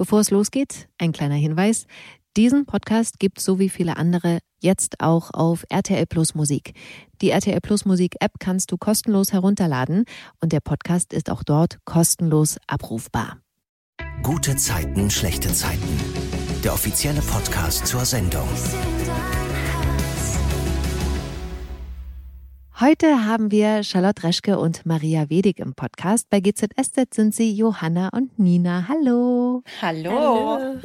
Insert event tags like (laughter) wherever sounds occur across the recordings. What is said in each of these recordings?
Bevor es losgeht, ein kleiner Hinweis. Diesen Podcast gibt so wie viele andere jetzt auch auf RTL Plus Musik. Die RTL Plus Musik App kannst du kostenlos herunterladen und der Podcast ist auch dort kostenlos abrufbar. Gute Zeiten, schlechte Zeiten. Der offizielle Podcast zur Sendung. Heute haben wir Charlotte Reschke und Maria Wedig im Podcast. Bei GZSZ sind sie Johanna und Nina. Hallo. Hallo. Hallo.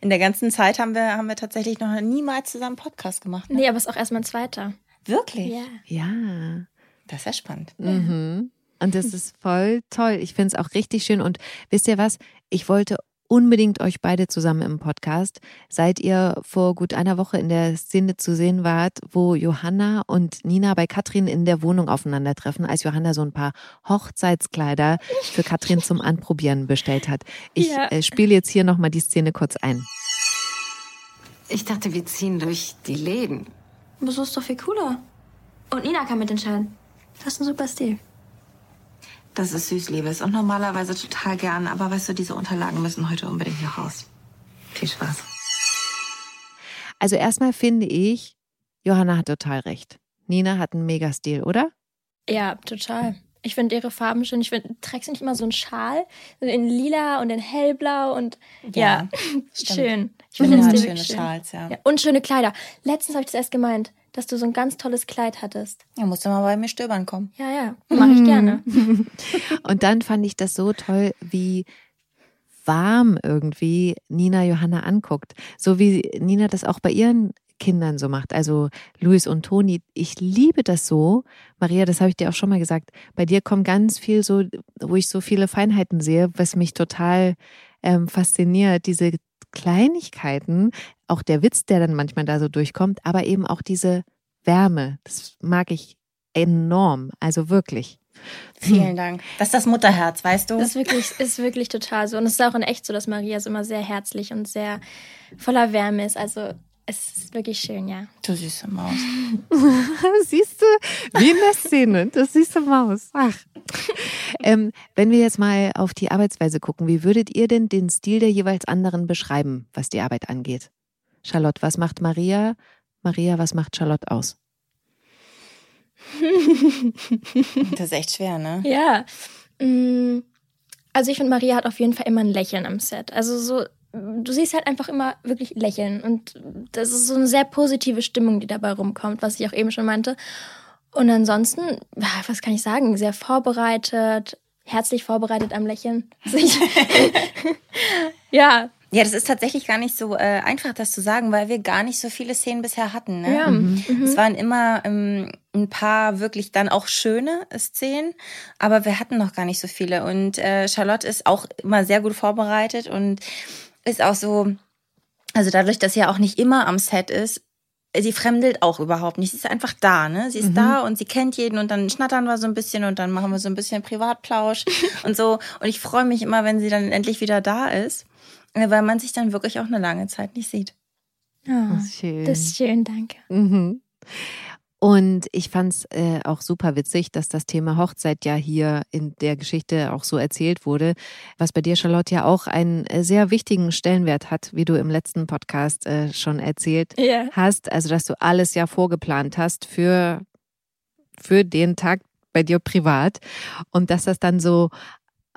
In der ganzen Zeit haben wir, haben wir tatsächlich noch niemals zusammen Podcast gemacht. Ne? Nee, aber es ist auch erstmal ein zweiter. Wirklich? Ja. Ja. Das ist ja spannend. Mhm. Und das ist voll toll. Ich finde es auch richtig schön. Und wisst ihr was? Ich wollte unbedingt euch beide zusammen im Podcast. Seit ihr vor gut einer Woche in der Szene zu sehen wart, wo Johanna und Nina bei Katrin in der Wohnung aufeinandertreffen, als Johanna so ein paar Hochzeitskleider für Katrin zum Anprobieren bestellt hat. Ich ja. äh, spiele jetzt hier nochmal die Szene kurz ein. Ich dachte, wir ziehen durch die Läden. Aber so ist doch viel cooler. Und Nina kann mitentscheiden. Das ist ein super Stil. Das ist süß, Liebes. Und normalerweise total gern. Aber weißt du, diese Unterlagen müssen heute unbedingt noch raus. Viel Spaß. Also erstmal finde ich, Johanna hat total recht. Nina hat einen Megastil, oder? Ja, total. Ich finde ihre Farben schön. Ich finde, trägst du nicht immer so einen Schal? In lila und in hellblau und ja, ja schön. Ich finde ja, schöne schön. Schals, ja. ja. Und schöne Kleider. Letztens habe ich das erst gemeint dass du so ein ganz tolles Kleid hattest. Ja, musst du mal bei mir stöbern kommen. Ja, ja, mache ich gerne. (laughs) Und dann fand ich das so toll, wie warm irgendwie Nina Johanna anguckt. So wie Nina das auch bei ihren Kindern so macht. Also Luis und Toni, ich liebe das so. Maria, das habe ich dir auch schon mal gesagt. Bei dir kommt ganz viel so, wo ich so viele Feinheiten sehe, was mich total ähm, fasziniert. Diese Kleinigkeiten, auch der Witz, der dann manchmal da so durchkommt, aber eben auch diese Wärme. Das mag ich enorm, also wirklich. Vielen. Dank. Das ist das Mutterherz, weißt du? Das ist wirklich, ist wirklich total so. Und es ist auch in echt so, dass Maria so immer sehr herzlich und sehr voller Wärme ist. Also es ist wirklich schön, ja. Du süße Maus. (laughs) Siehst du, wie in der Szene, das süße Maus. Ach. Ähm, wenn wir jetzt mal auf die Arbeitsweise gucken, wie würdet ihr denn den Stil der jeweils anderen beschreiben, was die Arbeit angeht? Charlotte, was macht Maria? Maria, was macht Charlotte aus? das ist echt schwer, ne? Ja. Mm, also ich finde, Maria hat auf jeden Fall immer ein Lächeln am Set. Also so du siehst halt einfach immer wirklich lächeln. Und das ist so eine sehr positive Stimmung, die dabei rumkommt, was ich auch eben schon meinte. Und ansonsten, was kann ich sagen, sehr vorbereitet, herzlich vorbereitet am Lächeln. (laughs) (laughs) ja. Ja, das ist tatsächlich gar nicht so äh, einfach, das zu sagen, weil wir gar nicht so viele Szenen bisher hatten. Ne? Ja. Mhm. Es waren immer ähm, ein paar wirklich dann auch schöne Szenen, aber wir hatten noch gar nicht so viele. Und äh, Charlotte ist auch immer sehr gut vorbereitet und ist auch so, also dadurch, dass sie ja auch nicht immer am Set ist, sie fremdelt auch überhaupt nicht. Sie ist einfach da, ne? Sie ist mhm. da und sie kennt jeden und dann schnattern wir so ein bisschen und dann machen wir so ein bisschen Privatplausch (laughs) und so. Und ich freue mich immer, wenn sie dann endlich wieder da ist, äh, weil man sich dann wirklich auch eine lange Zeit nicht sieht. Oh, das ist schön. Das ist schön, danke. Mhm. Und ich fand es äh, auch super witzig, dass das Thema Hochzeit ja hier in der Geschichte auch so erzählt wurde, was bei dir, Charlotte, ja auch einen äh, sehr wichtigen Stellenwert hat, wie du im letzten Podcast äh, schon erzählt yeah. hast. Also, dass du alles ja vorgeplant hast für, für den Tag bei dir privat und dass das dann so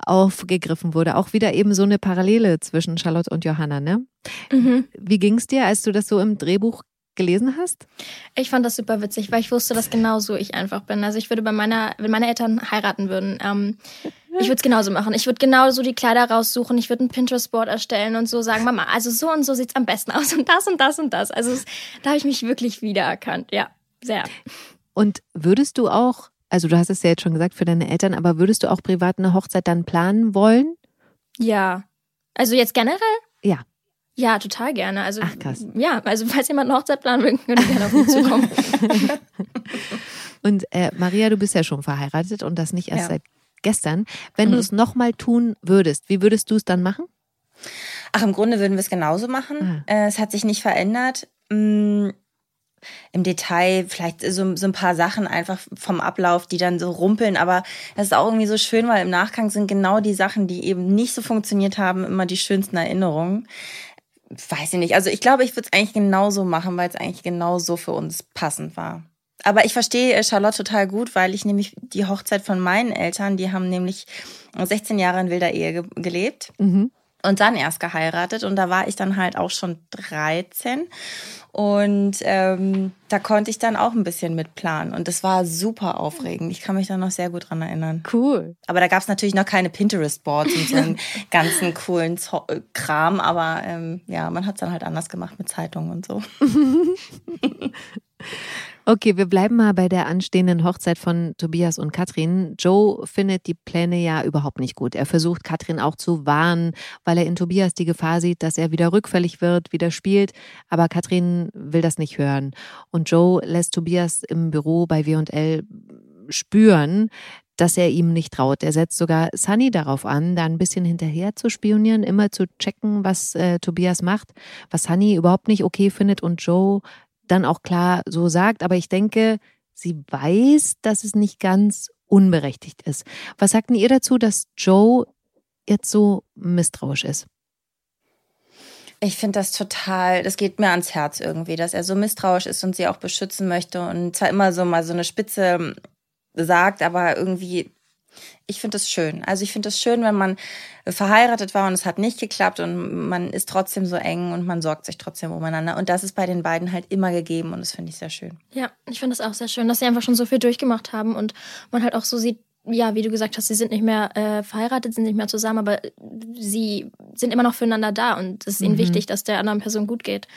aufgegriffen wurde. Auch wieder eben so eine Parallele zwischen Charlotte und Johanna, ne? Mhm. Wie ging es dir, als du das so im Drehbuch gelesen hast? Ich fand das super witzig, weil ich wusste, dass genau so ich einfach bin. Also ich würde bei meiner, wenn meine Eltern heiraten würden, ähm, ich würde es genauso machen. Ich würde genauso die Kleider raussuchen. Ich würde ein Pinterest-Board erstellen und so sagen, Mama, also so und so sieht's am besten aus und das und das und das. Also es, da habe ich mich wirklich wiedererkannt. Ja, sehr. Und würdest du auch, also du hast es ja jetzt schon gesagt für deine Eltern, aber würdest du auch privat eine Hochzeit dann planen wollen? Ja. Also jetzt generell? Ja. Ja, total gerne. Also, Ach, krass. Ja, also falls jemand eine Hochzeit planen will, könnt ihr gerne auf mich zukommen. (laughs) und äh, Maria, du bist ja schon verheiratet und das nicht erst ja. seit gestern. Wenn mhm. du es nochmal tun würdest, wie würdest du es dann machen? Ach, im Grunde würden wir es genauso machen. Ah. Äh, es hat sich nicht verändert. Mm, im Detail vielleicht so, so ein paar Sachen einfach vom Ablauf, die dann so rumpeln. Aber das ist auch irgendwie so schön, weil im Nachgang sind genau die Sachen, die eben nicht so funktioniert haben, immer die schönsten Erinnerungen. Weiß ich nicht. Also ich glaube, ich würde es eigentlich genauso machen, weil es eigentlich genau so für uns passend war. Aber ich verstehe Charlotte total gut, weil ich nämlich die Hochzeit von meinen Eltern, die haben nämlich 16 Jahre in wilder Ehe ge gelebt. Mhm und dann erst geheiratet und da war ich dann halt auch schon 13 und ähm, da konnte ich dann auch ein bisschen mitplanen und das war super aufregend. Ich kann mich da noch sehr gut dran erinnern. Cool. Aber da gab es natürlich noch keine Pinterest-Boards und so einen (laughs) ganzen coolen Zo Kram, aber ähm, ja, man hat es dann halt anders gemacht mit Zeitungen und so. (laughs) Okay, wir bleiben mal bei der anstehenden Hochzeit von Tobias und Katrin. Joe findet die Pläne ja überhaupt nicht gut. Er versucht Katrin auch zu warnen, weil er in Tobias die Gefahr sieht, dass er wieder rückfällig wird, wieder spielt. Aber Katrin will das nicht hören. Und Joe lässt Tobias im Büro bei W&L spüren, dass er ihm nicht traut. Er setzt sogar Sunny darauf an, da ein bisschen hinterher zu spionieren, immer zu checken, was äh, Tobias macht, was Sunny überhaupt nicht okay findet und Joe dann auch klar so sagt. Aber ich denke, sie weiß, dass es nicht ganz unberechtigt ist. Was sagten ihr dazu, dass Joe jetzt so misstrauisch ist? Ich finde das total, das geht mir ans Herz irgendwie, dass er so misstrauisch ist und sie auch beschützen möchte und zwar immer so mal so eine Spitze sagt, aber irgendwie ich finde es schön. Also ich finde es schön, wenn man verheiratet war und es hat nicht geklappt und man ist trotzdem so eng und man sorgt sich trotzdem umeinander. Und das ist bei den beiden halt immer gegeben und das finde ich sehr schön. Ja, ich finde es auch sehr schön, dass sie einfach schon so viel durchgemacht haben und man halt auch so sieht, ja, wie du gesagt hast, sie sind nicht mehr äh, verheiratet, sind nicht mehr zusammen, aber sie sind immer noch füreinander da und es ist ihnen mhm. wichtig, dass der anderen Person gut geht.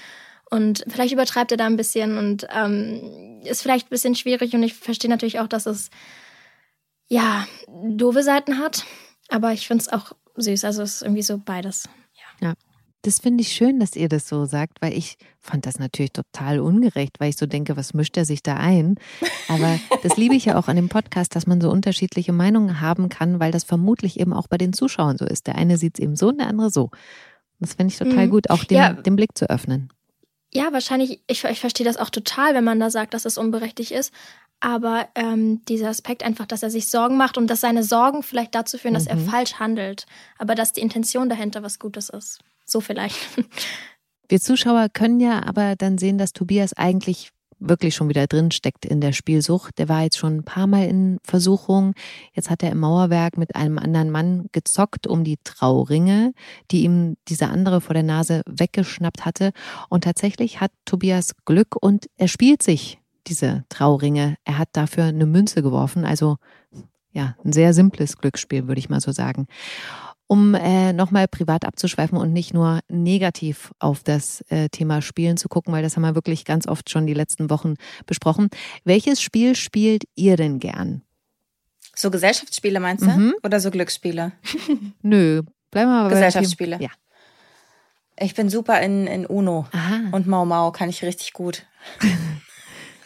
Und vielleicht übertreibt er da ein bisschen und ähm, ist vielleicht ein bisschen schwierig und ich verstehe natürlich auch, dass es ja, doofe Seiten hat. Aber ich finde es auch süß. Also es ist irgendwie so beides. Ja. ja. Das finde ich schön, dass ihr das so sagt, weil ich fand das natürlich total ungerecht, weil ich so denke, was mischt er sich da ein? Aber (laughs) das liebe ich ja auch an dem Podcast, dass man so unterschiedliche Meinungen haben kann, weil das vermutlich eben auch bei den Zuschauern so ist. Der eine sieht es eben so und der andere so. Das finde ich total mhm. gut, auch den, ja. den Blick zu öffnen. Ja, wahrscheinlich, ich, ich verstehe das auch total, wenn man da sagt, dass es unberechtigt ist aber ähm, dieser Aspekt einfach, dass er sich Sorgen macht und dass seine Sorgen vielleicht dazu führen, dass er mhm. falsch handelt, aber dass die Intention dahinter was Gutes ist. So vielleicht. (laughs) Wir Zuschauer können ja aber dann sehen, dass Tobias eigentlich wirklich schon wieder drin steckt in der Spielsucht. Der war jetzt schon ein paar Mal in Versuchung. Jetzt hat er im Mauerwerk mit einem anderen Mann gezockt um die Trauringe, die ihm dieser andere vor der Nase weggeschnappt hatte. Und tatsächlich hat Tobias Glück und er spielt sich diese Trauringe. Er hat dafür eine Münze geworfen. Also ja, ein sehr simples Glücksspiel, würde ich mal so sagen. Um äh, nochmal privat abzuschweifen und nicht nur negativ auf das äh, Thema Spielen zu gucken, weil das haben wir wirklich ganz oft schon die letzten Wochen besprochen. Welches Spiel spielt ihr denn gern? So Gesellschaftsspiele meinst du? Mhm. Oder so Glücksspiele? (laughs) Nö, bleiben wir mal bei Gesellschaftsspiele. Ja. Ich bin super in, in Uno Aha. und Mau Mau kann ich richtig gut. (laughs)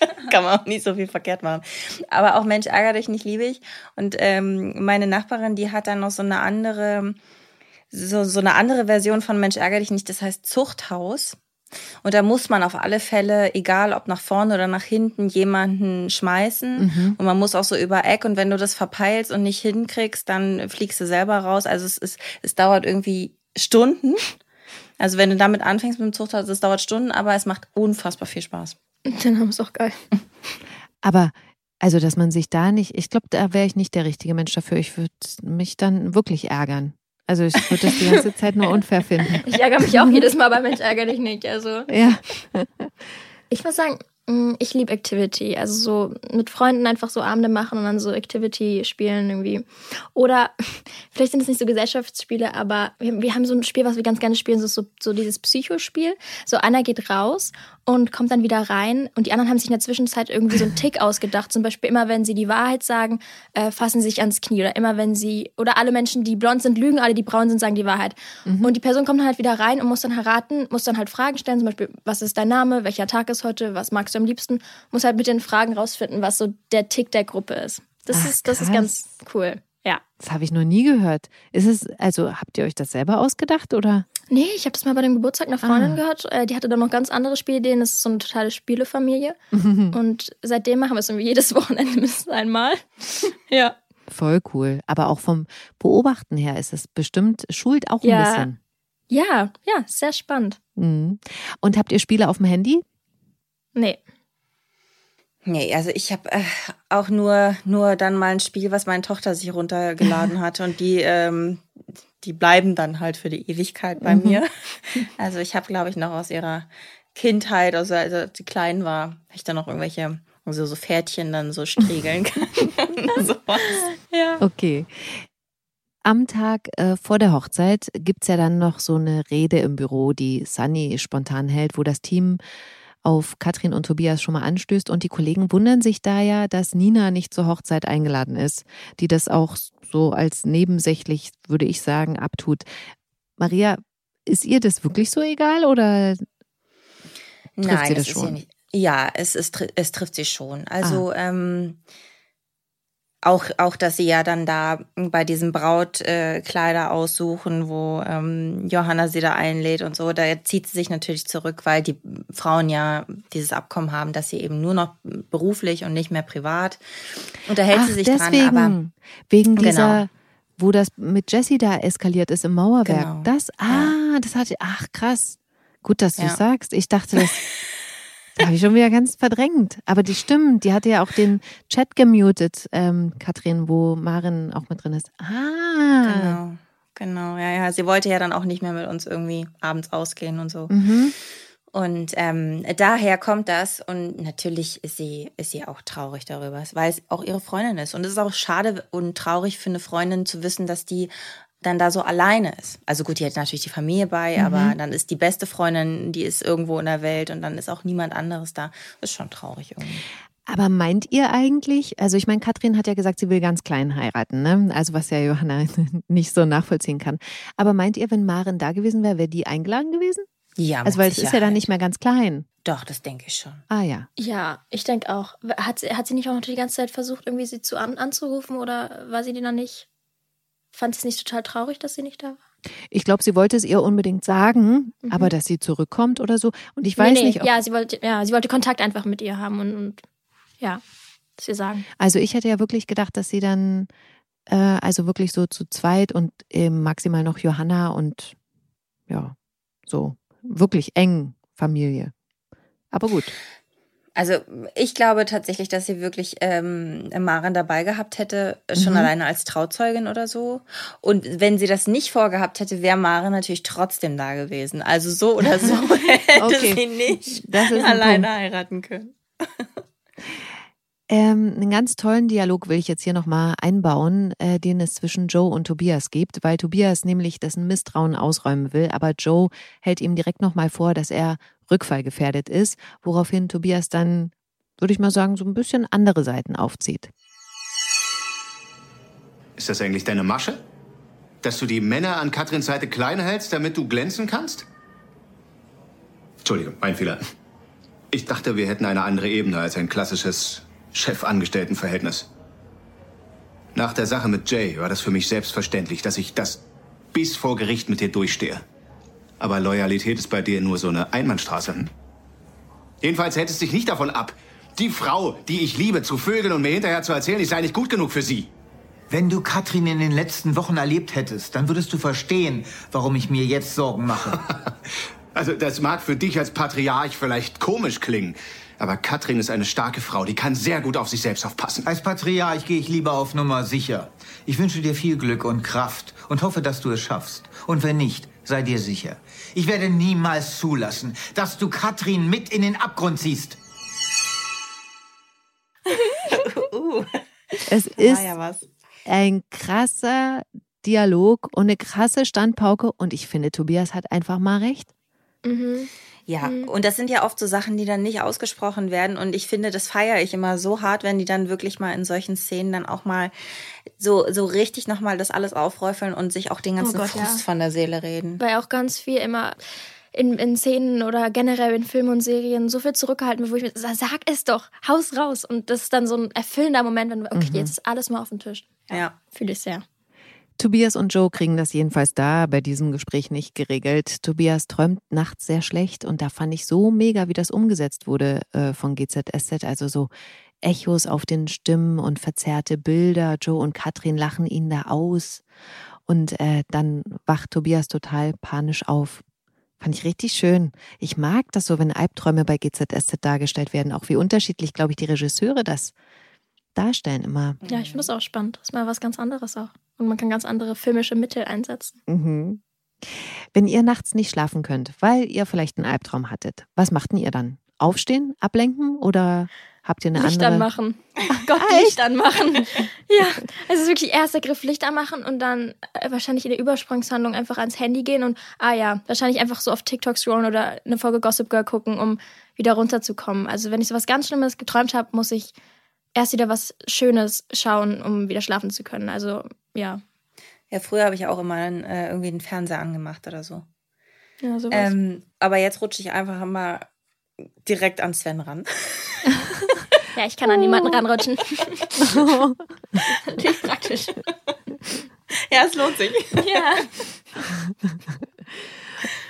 (laughs) Kann man auch nicht so viel verkehrt machen. Aber auch Mensch, ärger dich nicht, liebe ich. Und ähm, meine Nachbarin, die hat dann noch so eine andere, so, so eine andere Version von Mensch, ärger dich nicht. Das heißt Zuchthaus. Und da muss man auf alle Fälle, egal ob nach vorne oder nach hinten, jemanden schmeißen. Mhm. Und man muss auch so über Eck. Und wenn du das verpeilst und nicht hinkriegst, dann fliegst du selber raus. Also es ist, es dauert irgendwie Stunden. Also wenn du damit anfängst mit dem Zuchthaus, es dauert Stunden, aber es macht unfassbar viel Spaß. Der Name ist auch geil. Aber also, dass man sich da nicht, ich glaube, da wäre ich nicht der richtige Mensch dafür. Ich würde mich dann wirklich ärgern. Also ich würde das die ganze Zeit nur unfair finden. Ich ärgere mich auch jedes Mal, aber Mensch, ärgere dich nicht. Also. Ja. Ich muss sagen, Mm, ich liebe Activity. Also so mit Freunden einfach so Abende machen und dann so Activity spielen irgendwie. Oder (laughs) vielleicht sind es nicht so Gesellschaftsspiele, aber wir, wir, haben so ein Spiel, was wir ganz gerne spielen, so, so, so dieses Psychospiel. So einer geht raus und kommt dann wieder rein und die anderen haben sich in der Zwischenzeit irgendwie so einen Tick ausgedacht. Zum Beispiel immer, wenn sie die Wahrheit sagen, äh, fassen sie sich ans Knie. Oder immer, wenn sie, oder alle Menschen, die blond sind, lügen, alle, die braun sind, sagen die Wahrheit. Mhm. Und die Person kommt dann halt wieder rein und muss dann erraten, muss dann halt Fragen stellen, zum Beispiel, was ist dein Name, welcher Tag ist heute, was magst du am liebsten? Muss halt mit den Fragen rausfinden, was so der Tick der Gruppe ist. Das, Ach, ist, das ist ganz cool. Ja. Das habe ich noch nie gehört. Ist es, also habt ihr euch das selber ausgedacht oder? Nee, ich habe das mal bei dem Geburtstag einer Freundin Ah. gehört. Äh, Die hatte dann noch ganz andere Spielideen. Das ist so eine totale Spielefamilie. (laughs) Und seitdem machen wir es irgendwie jedes Wochenende (laughs) mindestens einmal. ja. Voll cool. Aber auch vom Beobachten her ist es bestimmt, schult auch ein Ja. bisschen. Ja, ja, sehr spannend. Mhm. Und habt ihr Spiele auf dem Handy? Nee. Nee, also ich habe äh, auch nur, nur dann mal ein Spiel, was meine Tochter sich runtergeladen (laughs) hat und die, ähm, die bleiben dann halt für die Ewigkeit bei mir. (laughs) Also ich habe, glaube ich, noch aus ihrer Kindheit, also als sie klein war, habe ich dann noch irgendwelche, also so Pferdchen dann so striegeln (laughs) kann. Sowas. Ja. Okay. Am Tag äh, vor der Hochzeit gibt's ja dann noch so eine Rede im Büro, die Sunny spontan hält, wo das Team auf Katrin und Tobias schon mal anstößt. Und die Kollegen wundern sich da ja, dass Nina nicht zur Hochzeit eingeladen ist, die das auch so als nebensächlich, würde ich sagen, abtut. Maria, ist ihr das wirklich so egal oder Nein, sie das das ist schon? ja nicht. Ja, es, ist, es trifft sie schon. Also ähm, auch, auch, dass sie ja dann da bei diesem Brautkleider äh, aussuchen, wo ähm, Johanna sie da einlädt und so, da zieht sie sich natürlich zurück, weil die Frauen ja dieses Abkommen haben, dass sie eben nur noch beruflich und nicht mehr privat. Und da hält Ach, sie sich deswegen, dran, aber wegen Genau. dieser, wo das mit Jessie da eskaliert ist im Mauerwerk. Genau. Das, ah, das hatte, ach krass. Gut, dass du Ja. sagst. Ich dachte, das (laughs) habe ich schon wieder ganz verdrängt. Aber die stimmt, die hatte ja auch den Chat gemutet, ähm, Katrin, wo Marin auch mit drin ist. Ah. Genau, genau, ja, ja. Sie wollte ja dann auch nicht mehr mit uns irgendwie abends ausgehen und so. Mhm. Und ähm, daher kommt das und natürlich ist sie, ist sie auch traurig darüber, weil es auch ihre Freundin ist. Und es ist auch schade und traurig für eine Freundin zu wissen, dass die dann da so alleine ist. Also gut, die hat natürlich die Familie bei, aber dann ist die beste Freundin, die ist irgendwo in der Welt und dann ist auch niemand anderes da. Das ist schon traurig irgendwie. Aber meint ihr eigentlich, also ich meine, Katrin hat ja gesagt, sie will ganz klein heiraten, ne? Also was ja Johanna (laughs) nicht so nachvollziehen kann. Aber meint ihr, wenn Marin da gewesen wäre, wäre die eingeladen gewesen? Ja, Also weil es ist ja dann nicht mehr ganz klein. Doch, das denke ich schon. Ah ja. Ja, ich denke auch. Hat sie, hat sie nicht auch noch die ganze Zeit versucht, irgendwie sie zu an, anzurufen oder war sie die dann nicht? Fand sie es nicht total traurig, dass sie nicht da war? Ich glaube, sie wollte es ihr unbedingt sagen, aber dass sie zurückkommt oder so. Und ich weiß Mhm. nee, nee, nicht, ob, ja, sie wollte, ja, sie wollte Kontakt einfach mit ihr haben und, und ja, dass wir sagen. also ich hätte ja wirklich gedacht, dass sie dann, äh, also wirklich so zu zweit und eben maximal noch Johanna und ja, so wirklich eng Familie. Aber gut. Also ich glaube tatsächlich, dass sie wirklich ähm, Maren dabei gehabt hätte, schon Mhm. alleine als Trauzeugin oder so. Und wenn sie das nicht vorgehabt hätte, wäre Maren natürlich trotzdem da gewesen. Also so oder so (laughs) hätte Okay. sie nicht alleine Punkt. heiraten können. (laughs) Ähm, einen ganz tollen Dialog will ich jetzt hier nochmal einbauen, äh, den es zwischen Joe und Tobias gibt, weil Tobias nämlich dessen Misstrauen ausräumen will, aber Joe hält ihm direkt nochmal vor, dass er rückfallgefährdet ist, woraufhin Tobias dann, würde ich mal sagen, so ein bisschen andere Seiten aufzieht. Ist das eigentlich deine Masche? Dass du die Männer an Katrins Seite klein hältst, damit du glänzen kannst? Entschuldigung, mein Fehler. Ich dachte, wir hätten eine andere Ebene als ein klassisches Chef-Angestellten-Verhältnis. Nach der Sache mit Jay war das für mich selbstverständlich, dass ich das bis vor Gericht mit dir durchstehe. Aber Loyalität ist bei dir nur so eine Einbahnstraße. Hm? Jedenfalls hält es dich nicht davon ab, die Frau, die ich liebe, zu vögeln und mir hinterher zu erzählen, ich sei nicht gut genug für sie. Wenn du Katrin in den letzten Wochen erlebt hättest, dann würdest du verstehen, warum ich mir jetzt Sorgen mache. (laughs) Also, das mag für dich als Patriarch vielleicht komisch klingen, aber Katrin ist eine starke Frau, die kann sehr gut auf sich selbst aufpassen. Als Patriarch gehe ich lieber auf Nummer sicher. Ich wünsche dir viel Glück und Kraft und hoffe, dass du es schaffst. Und wenn nicht, sei dir sicher. Ich werde niemals zulassen, dass du Katrin mit in den Abgrund ziehst. (laughs) Es ist ja was. ein krasser Dialog und eine krasse Standpauke und ich finde, Tobias hat einfach mal recht. Mhm. Ja, und das sind ja oft so Sachen, die dann nicht ausgesprochen werden. Und ich finde, das feiere ich immer so hart, wenn die dann wirklich mal in solchen Szenen dann auch mal so, so richtig nochmal das alles aufräufeln und sich auch den ganzen Oh Gott, Frust ja. von der Seele reden. Weil auch ganz viel immer. in, in Szenen oder generell in Filmen und Serien so viel zurückgehalten wird, wo ich mir sag, sag es doch, haus raus. Und das ist dann so ein erfüllender Moment, wenn du, okay, Mhm. jetzt ist alles mal auf dem Tisch. Ja. Fühle ich sehr. Tobias und Joe kriegen das jedenfalls da bei diesem Gespräch nicht geregelt. Tobias träumt nachts sehr schlecht und da fand ich so mega, wie das umgesetzt wurde äh, von GZSZ. Also so Echos auf den Stimmen und verzerrte Bilder. Joe und Katrin lachen ihn da aus. Und äh, dann wacht Tobias total panisch auf. Fand ich richtig schön. Ich mag das so, wenn Albträume bei GZSZ dargestellt werden. Auch wie unterschiedlich, glaube ich, die Regisseure das darstellen immer. Ja, ich finde das auch spannend. Das ist mal was ganz anderes auch. Und man kann ganz andere filmische Mittel einsetzen. Mhm. Wenn ihr nachts nicht schlafen könnt, weil ihr vielleicht einen Albtraum hattet, was macht denn ihr dann? Aufstehen, ablenken oder habt ihr eine Licht andere? anmachen. (laughs) Ach Gott, Licht anmachen. ja, es ist wirklich erster Griff Licht anmachen und dann äh, wahrscheinlich in der Übersprungshandlung einfach ans Handy gehen und, ah ja, wahrscheinlich einfach so auf TikTok scrollen oder eine Folge Gossip Girl gucken, um wieder runterzukommen. Also wenn ich so was ganz Schlimmes geträumt habe, muss ich erst wieder was Schönes schauen, um wieder schlafen zu können. Also ja, Ja, früher habe ich auch immer äh, irgendwie den Fernseher angemacht oder so. ja sowas. Ähm, aber jetzt rutsche ich einfach immer direkt an Sven ran. (laughs) ja, ich kann an niemanden ranrutschen. (laughs) Natürlich praktisch. Ja, es lohnt sich. Ja. (laughs)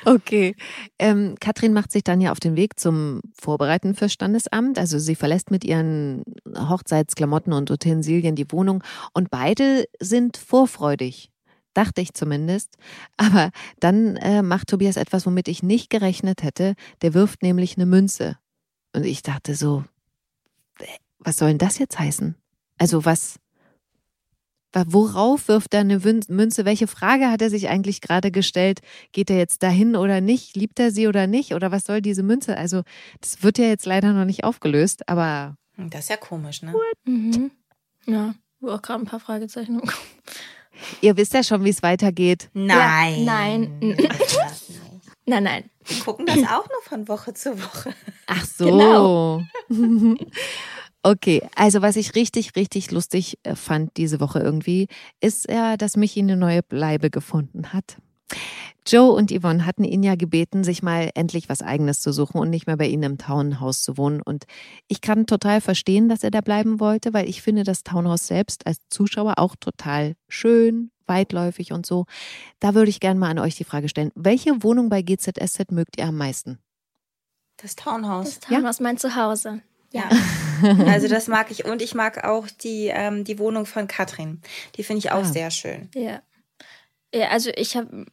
Okay. Ähm, Katrin macht sich dann ja auf den Weg zum Vorbereiten fürs Standesamt. Also sie verlässt mit ihren Hochzeitsklamotten und Utensilien die Wohnung und beide sind vorfreudig. Dachte ich zumindest. Aber dann äh, macht Tobias etwas, womit ich nicht gerechnet hätte. Der wirft nämlich eine Münze. Und ich dachte so, was soll denn das jetzt heißen? Also was, wa- worauf wirft er eine Münze? Welche Frage hat er sich eigentlich gerade gestellt? Geht er jetzt dahin oder nicht? Liebt er sie oder nicht? Oder was soll diese Münze? Also das wird ja jetzt leider noch nicht aufgelöst, aber Das ist ja komisch, ne? Mhm. (laughs) Ja, wo auch gerade ein paar Fragezeichen ihr wisst ja schon, wie es weitergeht. Nein. Ja, nein. Nein, nein. Wir gucken das (laughs) auch nur von Woche zu Woche. Ach so. Genau. (laughs) Okay, also was ich richtig, richtig lustig äh, fand diese Woche irgendwie, ist ja, dass Michi eine neue Bleibe gefunden hat. Joe und Yvonne hatten ihn ja gebeten, sich mal endlich was Eigenes zu suchen und nicht mehr bei ihnen im Townhaus zu wohnen. Und ich kann total verstehen, dass er da bleiben wollte, weil ich finde das Townhaus selbst als Zuschauer auch total schön, weitläufig und so. Da würde ich gerne mal an euch die Frage stellen, welche Wohnung bei GZSZ mögt ihr am meisten? Das Townhouse. Das Townhouse mein Zuhause. Ja. (laughs) (laughs) Also das mag ich. Und ich mag auch die, ähm, die Wohnung von Katrin. Die finde ich auch Ah. sehr schön. Ja. Ja, also ich habe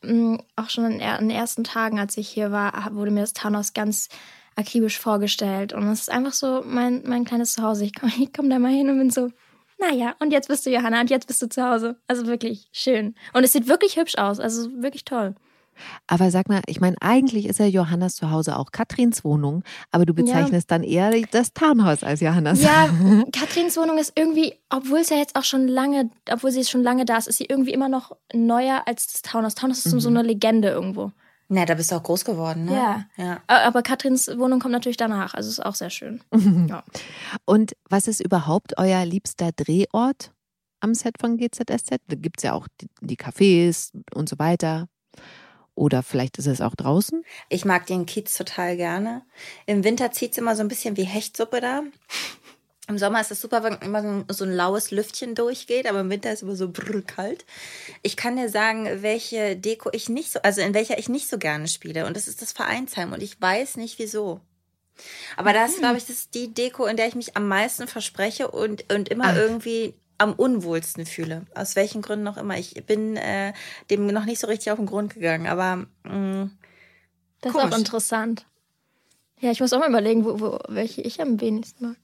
auch schon in, in den ersten Tagen, als ich hier war, wurde mir das Townhouse ganz akribisch vorgestellt. Und es ist einfach so mein, mein kleines Zuhause. Ich komme (laughs) ich komm da mal hin und bin so, naja, und jetzt bist du Johanna und jetzt bist du zu Hause. Also wirklich schön. Und es sieht wirklich hübsch aus. Also wirklich toll. Aber sag mal, ich meine, eigentlich ist ja Johannas Zuhause auch Katrins Wohnung, aber du bezeichnest dann eher das Townhaus als Johannas. Ja, (laughs) Katrins Wohnung ist irgendwie, obwohl es ja jetzt auch schon lange, obwohl sie schon lange da ist, ist sie irgendwie immer noch neuer als das Townhouse. Townhouse ist so- so eine Legende irgendwo. Na, da bist du auch groß geworden, ne? Ja. ja. Aber Katrins Wohnung kommt natürlich danach, also ist auch sehr schön. Ja. Und was ist überhaupt euer liebster Drehort am Set von GZSZ? Da gibt es ja auch die, die Cafés und so weiter. Oder vielleicht ist es auch draußen? Ich mag den Kiez total gerne. Im Winter zieht es immer so ein bisschen wie Hechtsuppe da. Im Sommer ist es super, wenn immer so ein, laues Lüftchen durchgeht, aber im Winter ist es immer so kalt. Ich kann dir sagen, welche Deko ich nicht so, also in welcher ich nicht so gerne spiele. Und das ist das Vereinsheim. Und ich weiß nicht wieso. Aber das, glaube ich, das ist die Deko, in der ich mich am meisten verspreche und, und immer Ach. irgendwie am unwohlsten fühle. Aus welchen Gründen auch immer. Ich bin äh, dem noch nicht so richtig auf den Grund gegangen, aber mh, Das ist Komisch. auch interessant. Ja, ich muss auch mal überlegen, wo, wo, welche ich am wenigsten mag.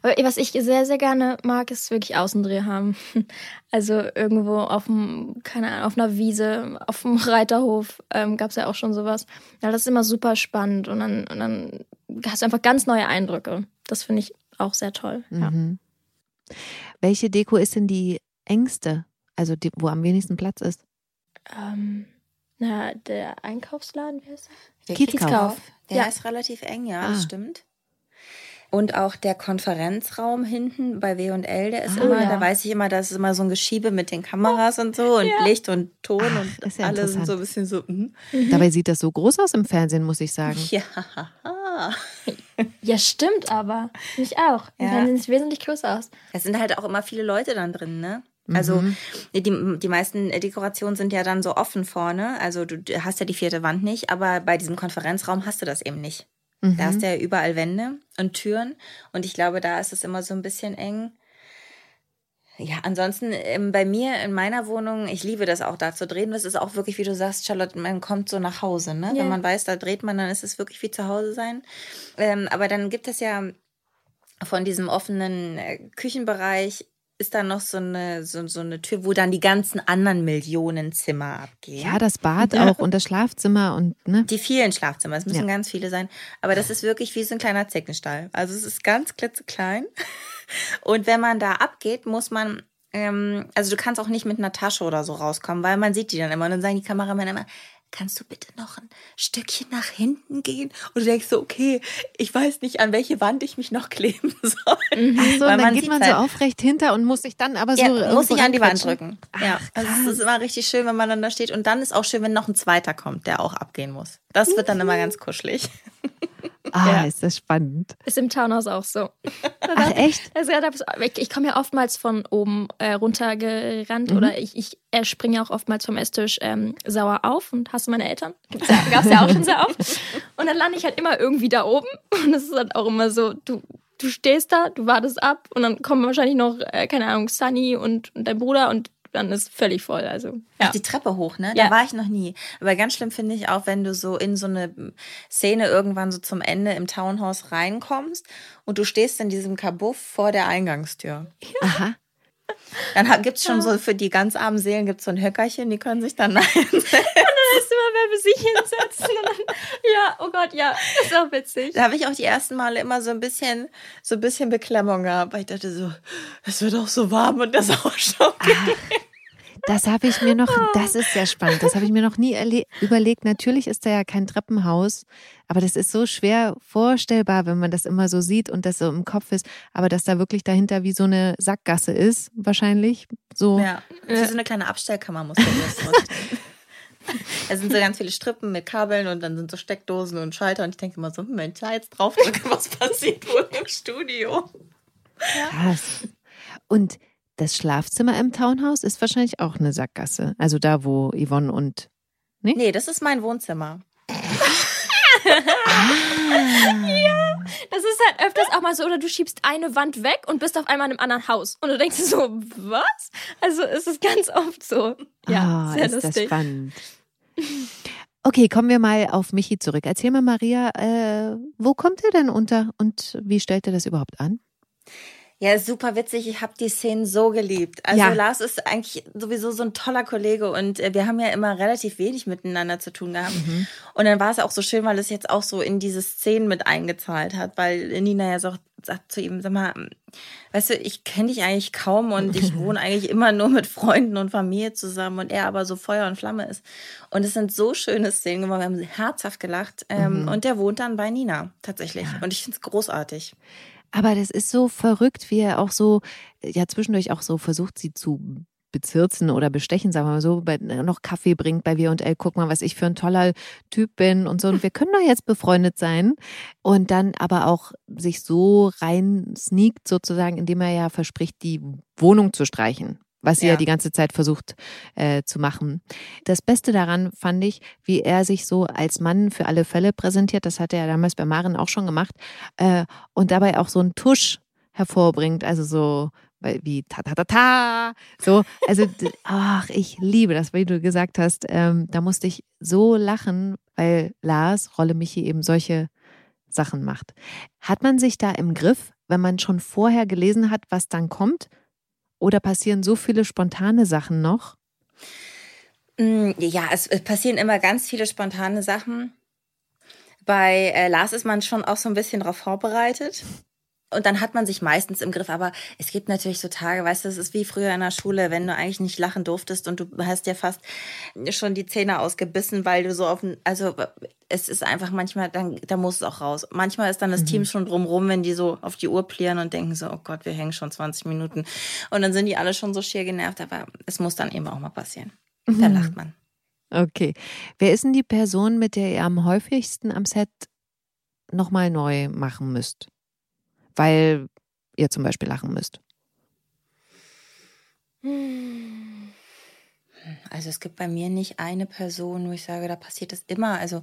Aber was ich sehr, sehr gerne mag, ist wirklich Außendreh haben. (laughs) Also irgendwo auf dem, keine Ahnung, auf einer Wiese, auf dem Reiterhof ähm, gab es ja auch schon sowas. Ja, das ist immer super spannend und dann, und dann hast du einfach ganz neue Eindrücke. Das finde ich auch sehr toll. Ja. Welche Deko ist denn die engste? Also die, wo am wenigsten Platz ist? Ähm, na, der Einkaufsladen, wie heißt der? Kiezkauf. Kiezkauf. Der Ja. ist relativ eng, ja, Ah. das stimmt. Und auch der Konferenzraum hinten bei W&L, der ist Ah, immer, ja. da weiß ich immer, das ist immer so ein Geschiebe mit den Kameras und so und Ja. Licht und Ton Ach, und ist ja alle sind so ein bisschen so, mhm. Dabei sieht das so groß aus im Fernsehen, muss ich sagen. (laughs) ja. Ja, stimmt aber. Ich auch. Ja. Ja. Dann sieht es wesentlich größer aus. Es sind halt auch immer viele Leute dann drin, ne? Also die, die meisten Dekorationen sind ja dann so offen vorne. Also du hast ja die vierte Wand nicht, aber bei diesem Konferenzraum hast du das eben nicht. Da hast du ja überall Wände und Türen. Und ich glaube, da ist es immer so ein bisschen eng. Ja, ansonsten ähm, bei mir in meiner Wohnung, ich liebe das auch da zu drehen. Das ist auch wirklich, wie du sagst, Charlotte, man kommt so nach Hause. Ne? Ja. Wenn man weiß, da dreht man, dann ist es wirklich wie zu Hause sein. Ähm, aber dann gibt es ja von diesem offenen äh, Küchenbereich ist da noch so eine, so, so eine Tür, wo dann die ganzen anderen Millionen Zimmer abgehen. Ja, das Bad auch und das Schlafzimmer und ne? Die vielen Schlafzimmer, es müssen Ja. ganz viele sein. Aber das ist wirklich wie so ein kleiner Zeckenstall. Also es ist ganz klitzeklein. Und wenn man da abgeht, muss man, ähm, also du kannst auch nicht mit einer Tasche oder so rauskommen, weil man sieht die dann immer. Und dann sagen die Kameramänner immer, kannst du bitte noch ein Stückchen nach hinten gehen? Und du denkst so, okay, ich weiß nicht, an welche Wand ich mich noch (laughs) kleben soll. Ach so, Weil dann man geht man halt- so aufrecht hinter und muss sich dann aber so Ja, muss irgendwo ich an die Wand drücken. Ja, also es ist immer richtig schön, wenn man dann da steht. Und dann ist auch schön, wenn noch ein zweiter kommt, der auch abgehen muss. Das wird dann immer ganz kuschelig. (laughs) Ah, Ja. ist das spannend. Ist im Townhouse auch so. Ach, echt? Also, ich ich komme ja oftmals von oben äh, runtergerannt Mhm. oder ich, ich äh, springe ja auch oftmals vom Esstisch ähm, sauer auf und hasse meine Eltern. Gibt's (laughs) ja, gab's ja auch schon sehr oft. Und dann lande ich halt immer irgendwie da oben und es ist halt auch immer so, du, du stehst da, du wartest ab und dann kommen wahrscheinlich noch, äh, keine Ahnung, Sunny und, und dein Bruder und dann ist völlig voll. Also, Ach, ja. die Treppe hoch, ne? Ja. Da war ich noch nie. Aber ganz schlimm finde ich auch, wenn du so in so eine Szene irgendwann so zum Ende im Townhouse reinkommst und du stehst in diesem Kabuff vor der Eingangstür. Aha. Dann ha- gibt's schon so für die ganz armen Seelen gibt's so ein Höckerchen, die können sich dann (laughs) einsetzen. Für sich hinsetzen und dann, (laughs) ja, oh Gott, ja, ist auch witzig. Da habe ich auch die ersten Male immer so ein bisschen, so ein bisschen Beklemmung gehabt, weil ich dachte so, es wird auch so warm und das auch schon. Das habe ich mir noch, das ist sehr spannend. Das habe ich mir noch nie erle- überlegt. Natürlich ist da ja kein Treppenhaus, aber das ist so schwer vorstellbar, wenn man das immer so sieht und das so im Kopf ist. Aber dass da wirklich dahinter wie so eine Sackgasse ist, wahrscheinlich. So. Ja, so eine kleine Abstellkammer muss man. (laughs) Da sind so ganz viele Strippen mit Kabeln und dann sind so Steckdosen und Schalter und ich denke immer so, hm, wenn ich da jetzt drauf drücke, was passiert wohl im Studio? Krass. Und das Schlafzimmer im Townhouse ist wahrscheinlich auch eine Sackgasse. Also da, wo Yvonne und. Nee, das ist mein Wohnzimmer. Das ist halt öfters auch mal so, oder du schiebst eine Wand weg und bist auf einmal in einem anderen Haus. Und du denkst dir so, was? Also es ist ganz oft so. Ja, Ah, sehr ist das lustig. spannend. Okay, kommen wir mal auf Michi zurück. Erzähl mal, Maria, äh, wo kommt er denn unter und wie stellt er das überhaupt an? Ja, super witzig. Ich habe die Szenen so geliebt. Also Ja. Lars ist eigentlich sowieso so ein toller Kollege und äh, wir haben ja immer relativ wenig miteinander zu tun gehabt. Und dann war es auch so schön, weil es jetzt auch so in diese Szenen mit eingezahlt hat, weil Nina ja so sagt zu ihm, sag mal, weißt du, ich kenne dich eigentlich kaum und ich (laughs) wohne eigentlich immer nur mit Freunden und Familie zusammen und er aber so Feuer und Flamme ist. Und es sind so schöne Szenen geworden. Wir haben herzhaft gelacht ähm, und der wohnt dann bei Nina tatsächlich. Und ich finde es großartig. Aber das ist so verrückt, wie er auch so, ja, zwischendurch auch so versucht, sie zu bezirzen oder bestechen, sagen wir mal so, bei, noch Kaffee bringt bei wir und L, guck mal, was ich für ein toller Typ bin und so. Und wir können doch jetzt befreundet sein. Und dann aber auch sich so rein sneakt sozusagen, indem er ja verspricht, die Wohnung zu streichen. Was sie ja, Ja. die ganze Zeit versucht äh, zu machen. Das Beste daran fand ich, wie er sich so als Mann für alle Fälle präsentiert. Das hat er ja damals bei Maren auch schon gemacht. Äh, und dabei auch so einen Tusch hervorbringt. Also so wie ta ta ta ta. So, also ach, ich liebe das, wie du gesagt hast. Ähm, da musste ich so lachen, weil Lars, Rolle Michi, eben solche Sachen macht. Hat man sich da im Griff, wenn man schon vorher gelesen hat, was dann kommt? Oder passieren so viele spontane Sachen noch? Mm, Ja, es passieren immer ganz viele spontane Sachen. Bei äh, Lars ist man schon auch so ein bisschen darauf vorbereitet. Und dann hat man sich meistens im Griff. Aber es gibt natürlich so Tage, weißt du, es ist wie früher in der Schule, wenn du eigentlich nicht lachen durftest und du hast ja fast schon die Zähne ausgebissen, weil du so auf, also es ist einfach manchmal, dann, da muss es auch raus. Manchmal ist dann das mhm. Team schon drumrum, wenn die so auf die Uhr plieren und denken so, oh Gott, wir hängen schon 20 Minuten. Und dann sind die alle schon so schier genervt, aber es muss dann eben auch mal passieren. Mhm. Da lacht man. Okay. Wer ist denn die Person, mit der ihr am häufigsten am Set nochmal neu machen müsst? Weil ihr zum Beispiel lachen müsst? Also es gibt bei mir nicht eine Person, wo ich sage, da passiert das immer. Also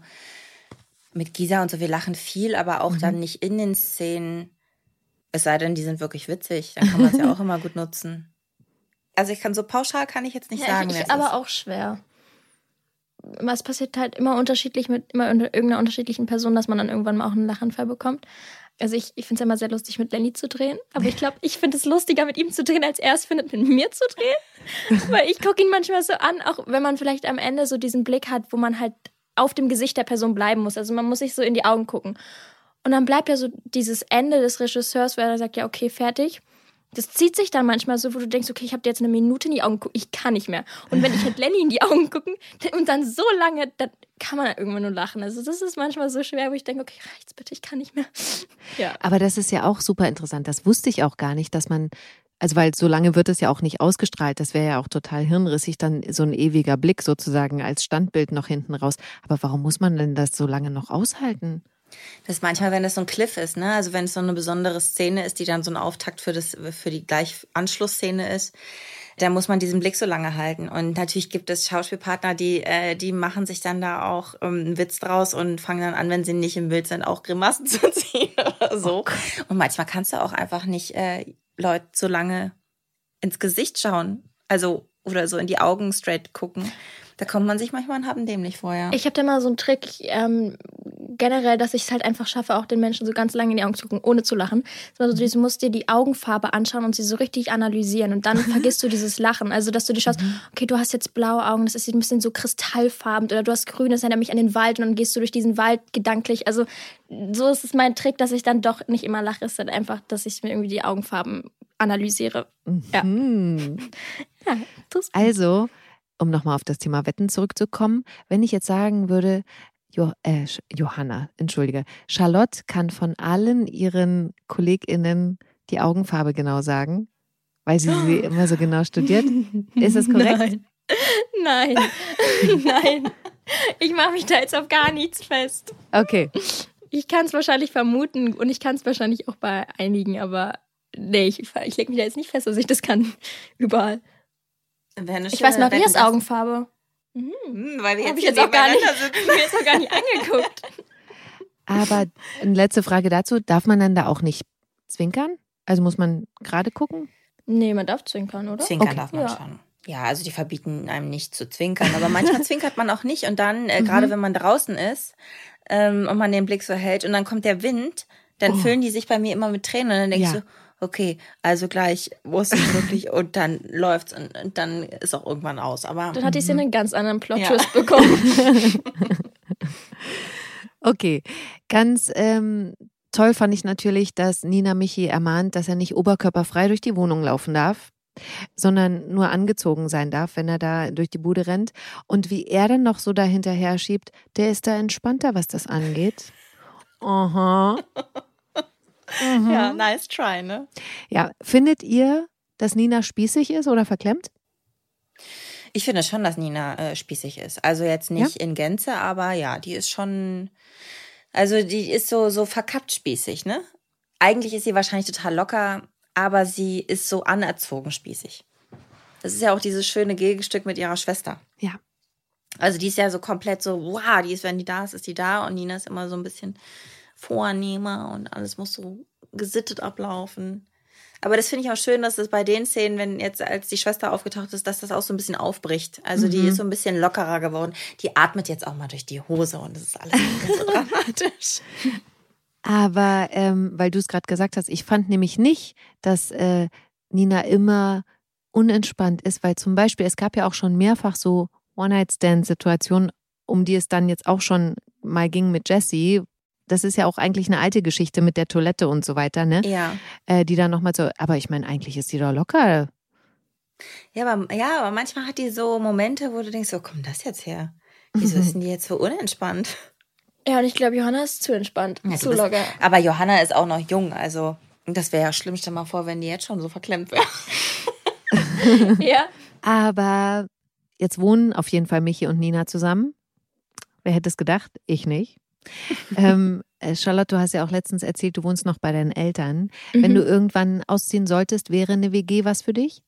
mit Gisa und so, wir lachen viel, aber auch mhm. dann nicht in den Szenen. Es sei denn, die sind wirklich witzig, dann kann man es ja auch immer gut nutzen. Also ich kann so pauschal kann ich jetzt nicht ja, sagen. Ich, aber ist. auch schwer. Es passiert halt immer unterschiedlich mit immer irgendeiner unterschiedlichen Person, dass man dann irgendwann mal auch einen Lachanfall bekommt. Also ich, ich finde es ja immer sehr lustig, mit Lenny zu drehen. Aber ich (laughs) glaube, ich finde es lustiger, mit ihm zu drehen, als er es findet, mit mir zu drehen. (laughs) Weil ich gucke ihn manchmal so an, auch wenn man vielleicht am Ende so diesen Blick hat, wo man halt auf dem Gesicht der Person bleiben muss. Also man muss sich so in die Augen gucken. Und dann bleibt ja so dieses Ende des Regisseurs, wo er sagt, ja, okay, fertig das zieht sich dann manchmal so, wo du denkst, okay, ich habe dir jetzt eine Minute in die Augen gucken, ich kann nicht mehr. Und wenn ich (laughs) halt Lenny in die Augen gucken und dann so lange, dann kann man irgendwann nur lachen. Also das ist manchmal so schwer, wo ich denke, okay, reicht's bitte, ich kann nicht mehr. (laughs) Ja. Aber das ist ja auch super interessant. Das wusste ich auch gar nicht, dass man also weil so lange wird es ja auch nicht ausgestrahlt. Das wäre ja auch total hirnrissig, dann so ein ewiger Blick sozusagen als Standbild noch hinten raus. Aber warum muss man denn das so lange noch aushalten? Das manchmal, wenn es so ein Cliff ist, ne? Also wenn es so eine besondere Szene ist, die dann so ein Auftakt für das, für die gleich Anschlussszene ist, da muss man diesen Blick so lange halten. Und natürlich gibt es Schauspielpartner, die, äh, die machen sich dann da auch ähm, einen Witz draus und fangen dann an, wenn sie nicht im Bild sind, auch Grimassen (laughs) zu ziehen oder so. Oh und manchmal kannst du auch einfach nicht äh, Leute so lange ins Gesicht schauen. Also, oder so in die Augen straight gucken. Da kommt man sich manchmal ein Happen dämlich vorher. Ich habe da mal so einen Trick, ähm, generell, dass ich es halt einfach schaffe, auch den Menschen so ganz lange in die Augen zu gucken, ohne zu lachen. Also du musst dir die Augenfarbe anschauen und sie so richtig analysieren und dann (laughs) vergisst du dieses Lachen. Also dass du dir schaust, mhm. okay, du hast jetzt blaue Augen, das ist ein bisschen so kristallfarben oder du hast grün, das erinnert mich an den Wald und dann gehst du durch diesen Wald gedanklich. Also so ist es mein Trick, dass ich dann doch nicht immer lache, ist dann einfach, dass ich mir irgendwie die Augenfarben analysiere. Mhm. (laughs) Ja. ja also um nochmal auf das Thema Wetten zurückzukommen, wenn ich jetzt sagen würde, jo äh, Johanna, entschuldige, Charlotte kann von allen ihren KollegInnen die Augenfarbe genau sagen, weil sie sie (gasps) immer so genau studiert. Ist das korrekt? Nein. (laughs) Nein. (laughs) Nein. Ich mache mich da jetzt auf gar nichts fest. Okay. Ich kann es wahrscheinlich vermuten und ich kann es wahrscheinlich auch bei einigen, aber nee, ich, ich lege mich da jetzt nicht fest, dass ich das kann. (laughs) Überall ich weiß Marias Augenfarbe. Mhm. Hm, weil wir jetzt, ich jetzt auch gar nicht, mir (laughs) jetzt auch gar nicht angeguckt. Aber eine letzte Frage dazu: Darf man dann da auch nicht zwinkern? Also muss man gerade gucken? Nee, man darf zwinkern, oder? Zwinkern okay. darf man ja. schon. Ja, also die verbieten einem nicht zu zwinkern, aber manchmal (laughs) zwinkert man auch nicht und dann, äh, mhm. gerade wenn man draußen ist ähm, und man den Blick so hält und dann kommt der Wind, dann oh. füllen die sich bei mir immer mit Tränen und dann denke ja. ich so, okay, also gleich muss ich wirklich (laughs) und dann läuft's und, und dann ist auch irgendwann aus. Aber dann hatte ich sie einen ganz anderen Plot-Twist ja. bekommen. (laughs) okay, ganz ähm, toll fand ich natürlich, dass Nina Michi ermahnt, dass er nicht oberkörperfrei durch die Wohnung laufen darf sondern nur angezogen sein darf, wenn er da durch die Bude rennt. Und wie er dann noch so dahinterher schiebt, der ist da entspannter, was das angeht. (laughs) Aha. Mhm. Ja, nice try, ne? Ja, findet ihr, dass Nina spießig ist oder verklemmt? Ich finde schon, dass Nina äh, spießig ist. Also jetzt nicht ja? in Gänze, aber ja, die ist schon, also die ist so, so verkappt spießig, ne? Eigentlich ist sie wahrscheinlich total locker, aber sie ist so anerzogen spießig. Das ist ja auch dieses schöne Gegenstück mit ihrer Schwester. Ja. Also die ist ja so komplett so, wow, die ist, wenn die da ist, ist die da und Nina ist immer so ein bisschen vornehmer und alles muss so gesittet ablaufen. Aber das finde ich auch schön, dass es bei den Szenen, wenn jetzt als die Schwester aufgetaucht ist, dass das auch so ein bisschen aufbricht. Also mhm. die ist so ein bisschen lockerer geworden. Die atmet jetzt auch mal durch die Hose und das ist alles so (laughs) dramatisch. Aber ähm, weil du es gerade gesagt hast, ich fand nämlich nicht, dass äh, Nina immer unentspannt ist, weil zum Beispiel es gab ja auch schon mehrfach so One-Night-Stand-Situationen, um die es dann jetzt auch schon mal ging mit Jessie, das ist ja auch eigentlich eine alte Geschichte mit der Toilette und so weiter, ne? Ja. Äh, die dann nochmal so, aber ich meine, eigentlich ist die doch locker. Ja aber, ja, aber manchmal hat die so Momente, wo du denkst, wo kommt das jetzt her? Wieso ist (laughs) denn die jetzt so unentspannt? Ja, und ich glaube, Johanna ist zu entspannt, Ja, zu bist- locker. Aber Johanna ist auch noch jung, also das wäre ja schlimm. Stell mal vor, wenn die jetzt schon so verklemmt wäre. (laughs) (laughs) ja. Aber jetzt wohnen auf jeden Fall Michi und Nina zusammen. Wer hätte es gedacht? Ich nicht. (laughs) ähm, äh, Charlotte, du hast ja auch letztens erzählt, du wohnst noch bei deinen Eltern. Wenn Mhm. du irgendwann ausziehen solltest, wäre eine WG was für dich?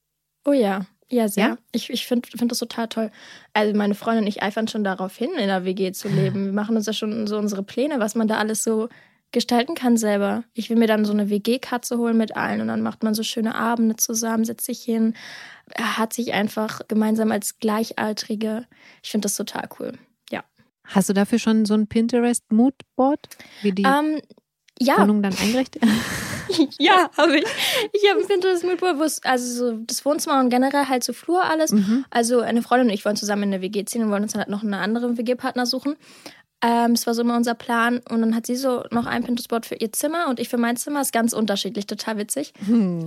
Oh ja, ja, sehr. Ja? Ich, ich finde find das total toll. Also meine Freundin und ich eifern schon darauf hin, in der WG zu leben. Wir machen uns ja schon so unsere Pläne, was man da alles so gestalten kann selber. Ich will mir dann so eine WG-Katze holen mit allen und dann macht man so schöne Abende zusammen, setzt sich hin, hat sich einfach gemeinsam als Gleichaltrige. Ich finde das total cool. Hast du dafür schon so ein Pinterest-Moodboard, wie die Ähm, ja, Wohnung dann eingerichtet? (laughs) ja, habe ich. Ich habe ein Pinterest-Moodboard, wo es, also so das Wohnzimmer und generell halt so Flur alles. Mhm. Also eine Freundin und ich wollen zusammen in eine WG ziehen und wollen uns dann halt noch einen anderen WG-Partner suchen. Ähm, das war so immer unser Plan. Und dann hat sie so noch ein Pinterest-Board für ihr Zimmer und ich für mein Zimmer. Ist ganz unterschiedlich, total witzig.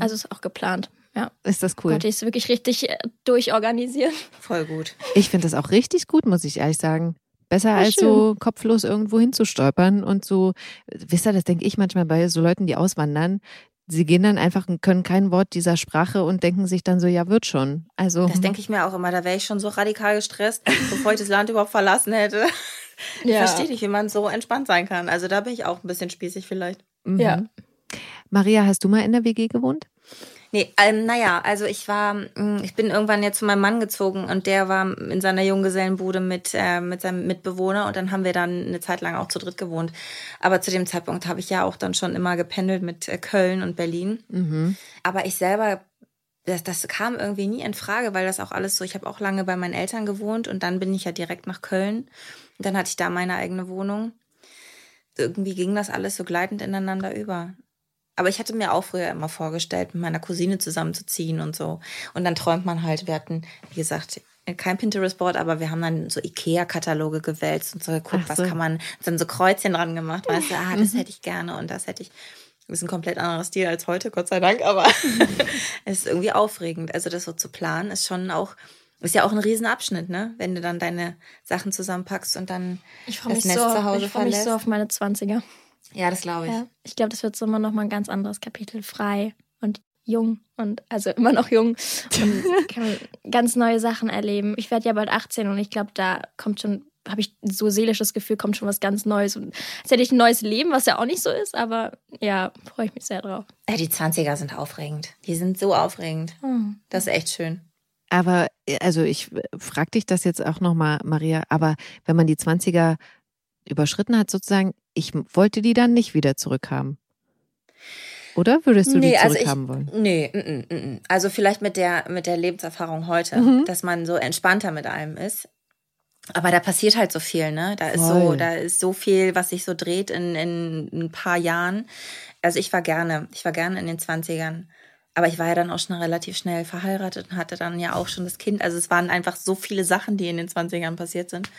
Also ist auch geplant. Ja. Ist das cool? Gott, ich ist wirklich richtig äh, durchorganisiert. Voll gut. Ich finde das auch richtig gut, muss ich ehrlich sagen. Besser Ja, als schön. so kopflos irgendwo hinzustolpern und so, wisst ihr, das denke ich manchmal bei so Leuten, die auswandern. Sie gehen dann einfach und können kein Wort dieser Sprache und denken sich dann so, ja, wird schon. Also, Das denke ich mir auch immer. Da wäre ich schon so radikal gestresst, bevor ich das Land überhaupt verlassen hätte. (laughs) Ich verstehe nicht, wie man so entspannt sein kann. Also da bin ich auch ein bisschen spießig vielleicht. mhm. Ja. Maria, hast du mal in der WG gewohnt? Nee, ähm, naja, also ich war, mh, ich bin irgendwann ja zu meinem Mann gezogen und der war in seiner Junggesellenbude mit, äh, mit seinem Mitbewohner und dann haben wir dann eine Zeit lang auch zu dritt gewohnt. Aber zu dem Zeitpunkt habe ich ja auch dann schon immer gependelt mit äh, Köln und Berlin. Mhm. Aber ich selber, das, das kam irgendwie nie in Frage, weil das auch alles so, ich habe auch lange bei meinen Eltern gewohnt und dann bin ich ja direkt nach Köln. Und dann hatte ich da meine eigene Wohnung. Irgendwie ging das alles so gleitend ineinander über. Aber ich hatte mir auch früher immer vorgestellt, mit meiner Cousine zusammenzuziehen und so. Und dann träumt man halt, wir hatten, wie gesagt, kein Pinterest-Board, aber wir haben dann so Ikea-Kataloge gewälzt und so geguckt, so. was kann man, dann so Kreuzchen dran gemacht, weißt du, ah, das hätte ich gerne und das hätte ich. Das ist ein komplett anderer Stil als heute, Gott sei Dank, aber (laughs) es ist irgendwie aufregend. Also das so zu planen ist schon auch, ist ja auch ein Riesenabschnitt, ne? Wenn du dann deine Sachen zusammenpackst und dann Ich freue das mich, Nest so, zu Hause ich freu mich verlässt. so auf meine 20er. Ja, das glaube ich. Ja. Ich glaube, das wird so immer noch mal ein ganz anderes Kapitel. Frei und jung und also (laughs) immer noch jung und kann ganz neue Sachen erleben. Ich werde ja bald 18 und ich glaube, da kommt schon, habe ich so seelisches Gefühl, kommt schon was ganz Neues. Und als hätte ich ein neues Leben, was ja auch nicht so ist, aber ja, freue ich mich sehr drauf. Ja, die 20er sind aufregend. Die sind so aufregend. Hm. Das ist echt schön. Aber, also ich frage dich das jetzt auch nochmal, Maria, aber wenn man die 20er überschritten hat, sozusagen, ich wollte die dann nicht wieder zurückhaben. Oder würdest du die also zurückhaben wollen? Nee, mm, mm, mm. also vielleicht mit der, mit der Lebenserfahrung heute, Mhm. dass man so entspannter mit allem ist. Aber da passiert halt so viel, ne? Da ist so, Voll. da ist so viel, was sich so dreht in, in ein paar Jahren. Also ich war gerne, ich war gerne in den 20ern. Aber ich war ja dann auch schon relativ schnell verheiratet und hatte dann ja auch schon das Kind. Also es waren einfach so viele Sachen, die in den 20ern passiert sind.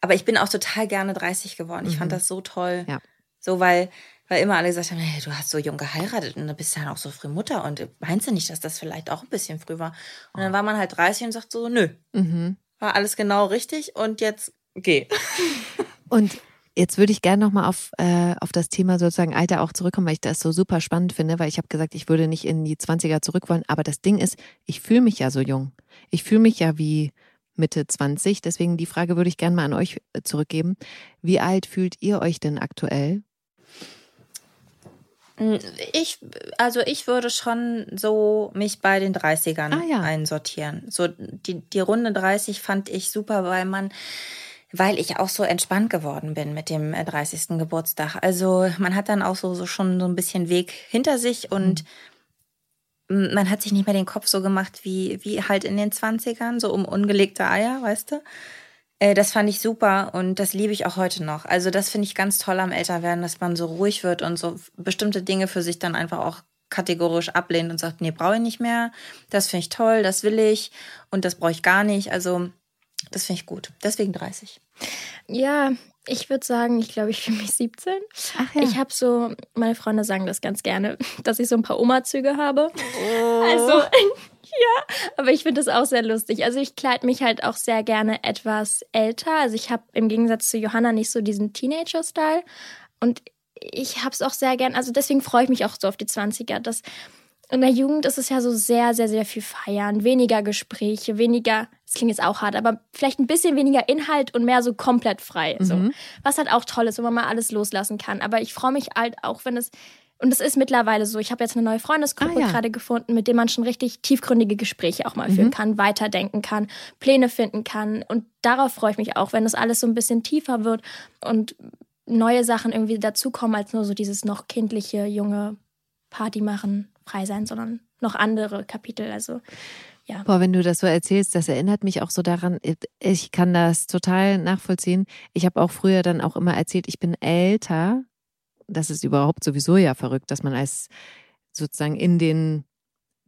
Aber ich bin auch total gerne 30 geworden. Ich fand das so toll. Ja. So, weil, weil immer alle gesagt haben, hey, du hast so jung geheiratet und du bist ja auch so früh Mutter und meinst du nicht, dass das vielleicht auch ein bisschen früh war? Und dann war man halt 30 und sagt so, nö, Mhm. war alles genau richtig und jetzt geh. (laughs) Und jetzt würde ich gerne nochmal auf, äh, auf das Thema sozusagen Alter auch zurückkommen, weil ich das so super spannend finde, weil ich habe gesagt, ich würde nicht in die 20er zurück wollen. Aber das Ding ist, ich fühle mich ja so jung. Ich fühle mich ja wie Mitte 20. Deswegen die Frage würde ich gerne mal an euch äh, zurückgeben. Wie alt fühlt ihr euch denn aktuell? Ich, also ich würde schon so mich bei den 30ern Ah, ja. einsortieren. So die, die Runde 30 fand ich super, weil man, weil ich auch so entspannt geworden bin mit dem äh, 30. Geburtstag. Also man hat dann auch so, so schon so ein bisschen Weg hinter sich und m- man hat sich nicht mehr den Kopf so gemacht wie, wie halt in den 20ern, so um ungelegte Eier, weißt du? Äh, Das fand ich super und das liebe ich auch heute noch. Also das finde ich ganz toll am Älterwerden, dass man so ruhig wird und so bestimmte Dinge für sich dann einfach auch kategorisch ablehnt und sagt, nee, brauche ich nicht mehr. Das finde ich toll, das will ich und das brauche ich gar nicht. Also Das finde ich gut. Deswegen 30. Ja, ich würde sagen, ich glaube, ich fühle mich 17. Ach ja. Ich habe so, meine Freunde sagen das ganz gerne, (laughs) dass ich so ein paar Oma-Züge habe. Oh. Also, (laughs) ja, aber ich finde das auch sehr lustig. Also ich kleide mich halt auch sehr gerne etwas älter. Also ich habe im Gegensatz zu Johanna nicht so diesen Teenager-Style. Und ich habe es auch sehr gern, also deswegen freue ich mich auch so auf die 20er. Dass in der Jugend ist es ja so sehr, sehr, sehr viel Feiern, weniger Gespräche, weniger, das klingt jetzt auch hart, aber vielleicht ein bisschen weniger Inhalt und mehr so komplett frei. So. Was halt auch toll ist, wenn man mal alles loslassen kann. Aber ich freue mich halt auch, wenn es, und es ist mittlerweile so, ich habe jetzt eine neue Freundesgruppe Ah, ja. gerade gefunden, mit der man schon richtig tiefgründige Gespräche auch mal führen kann, weiterdenken kann, Pläne finden kann. Und darauf freue ich mich auch, wenn das alles so ein bisschen tiefer wird und neue Sachen irgendwie dazukommen, als nur so dieses noch kindliche, junge Party machen, frei sein, sondern noch andere Kapitel. Also ja. Boah, wenn du das so erzählst, das erinnert mich auch so daran, ich kann das total nachvollziehen. Ich habe auch früher dann auch immer erzählt, ich bin älter. Das ist überhaupt sowieso ja verrückt, dass man als sozusagen in den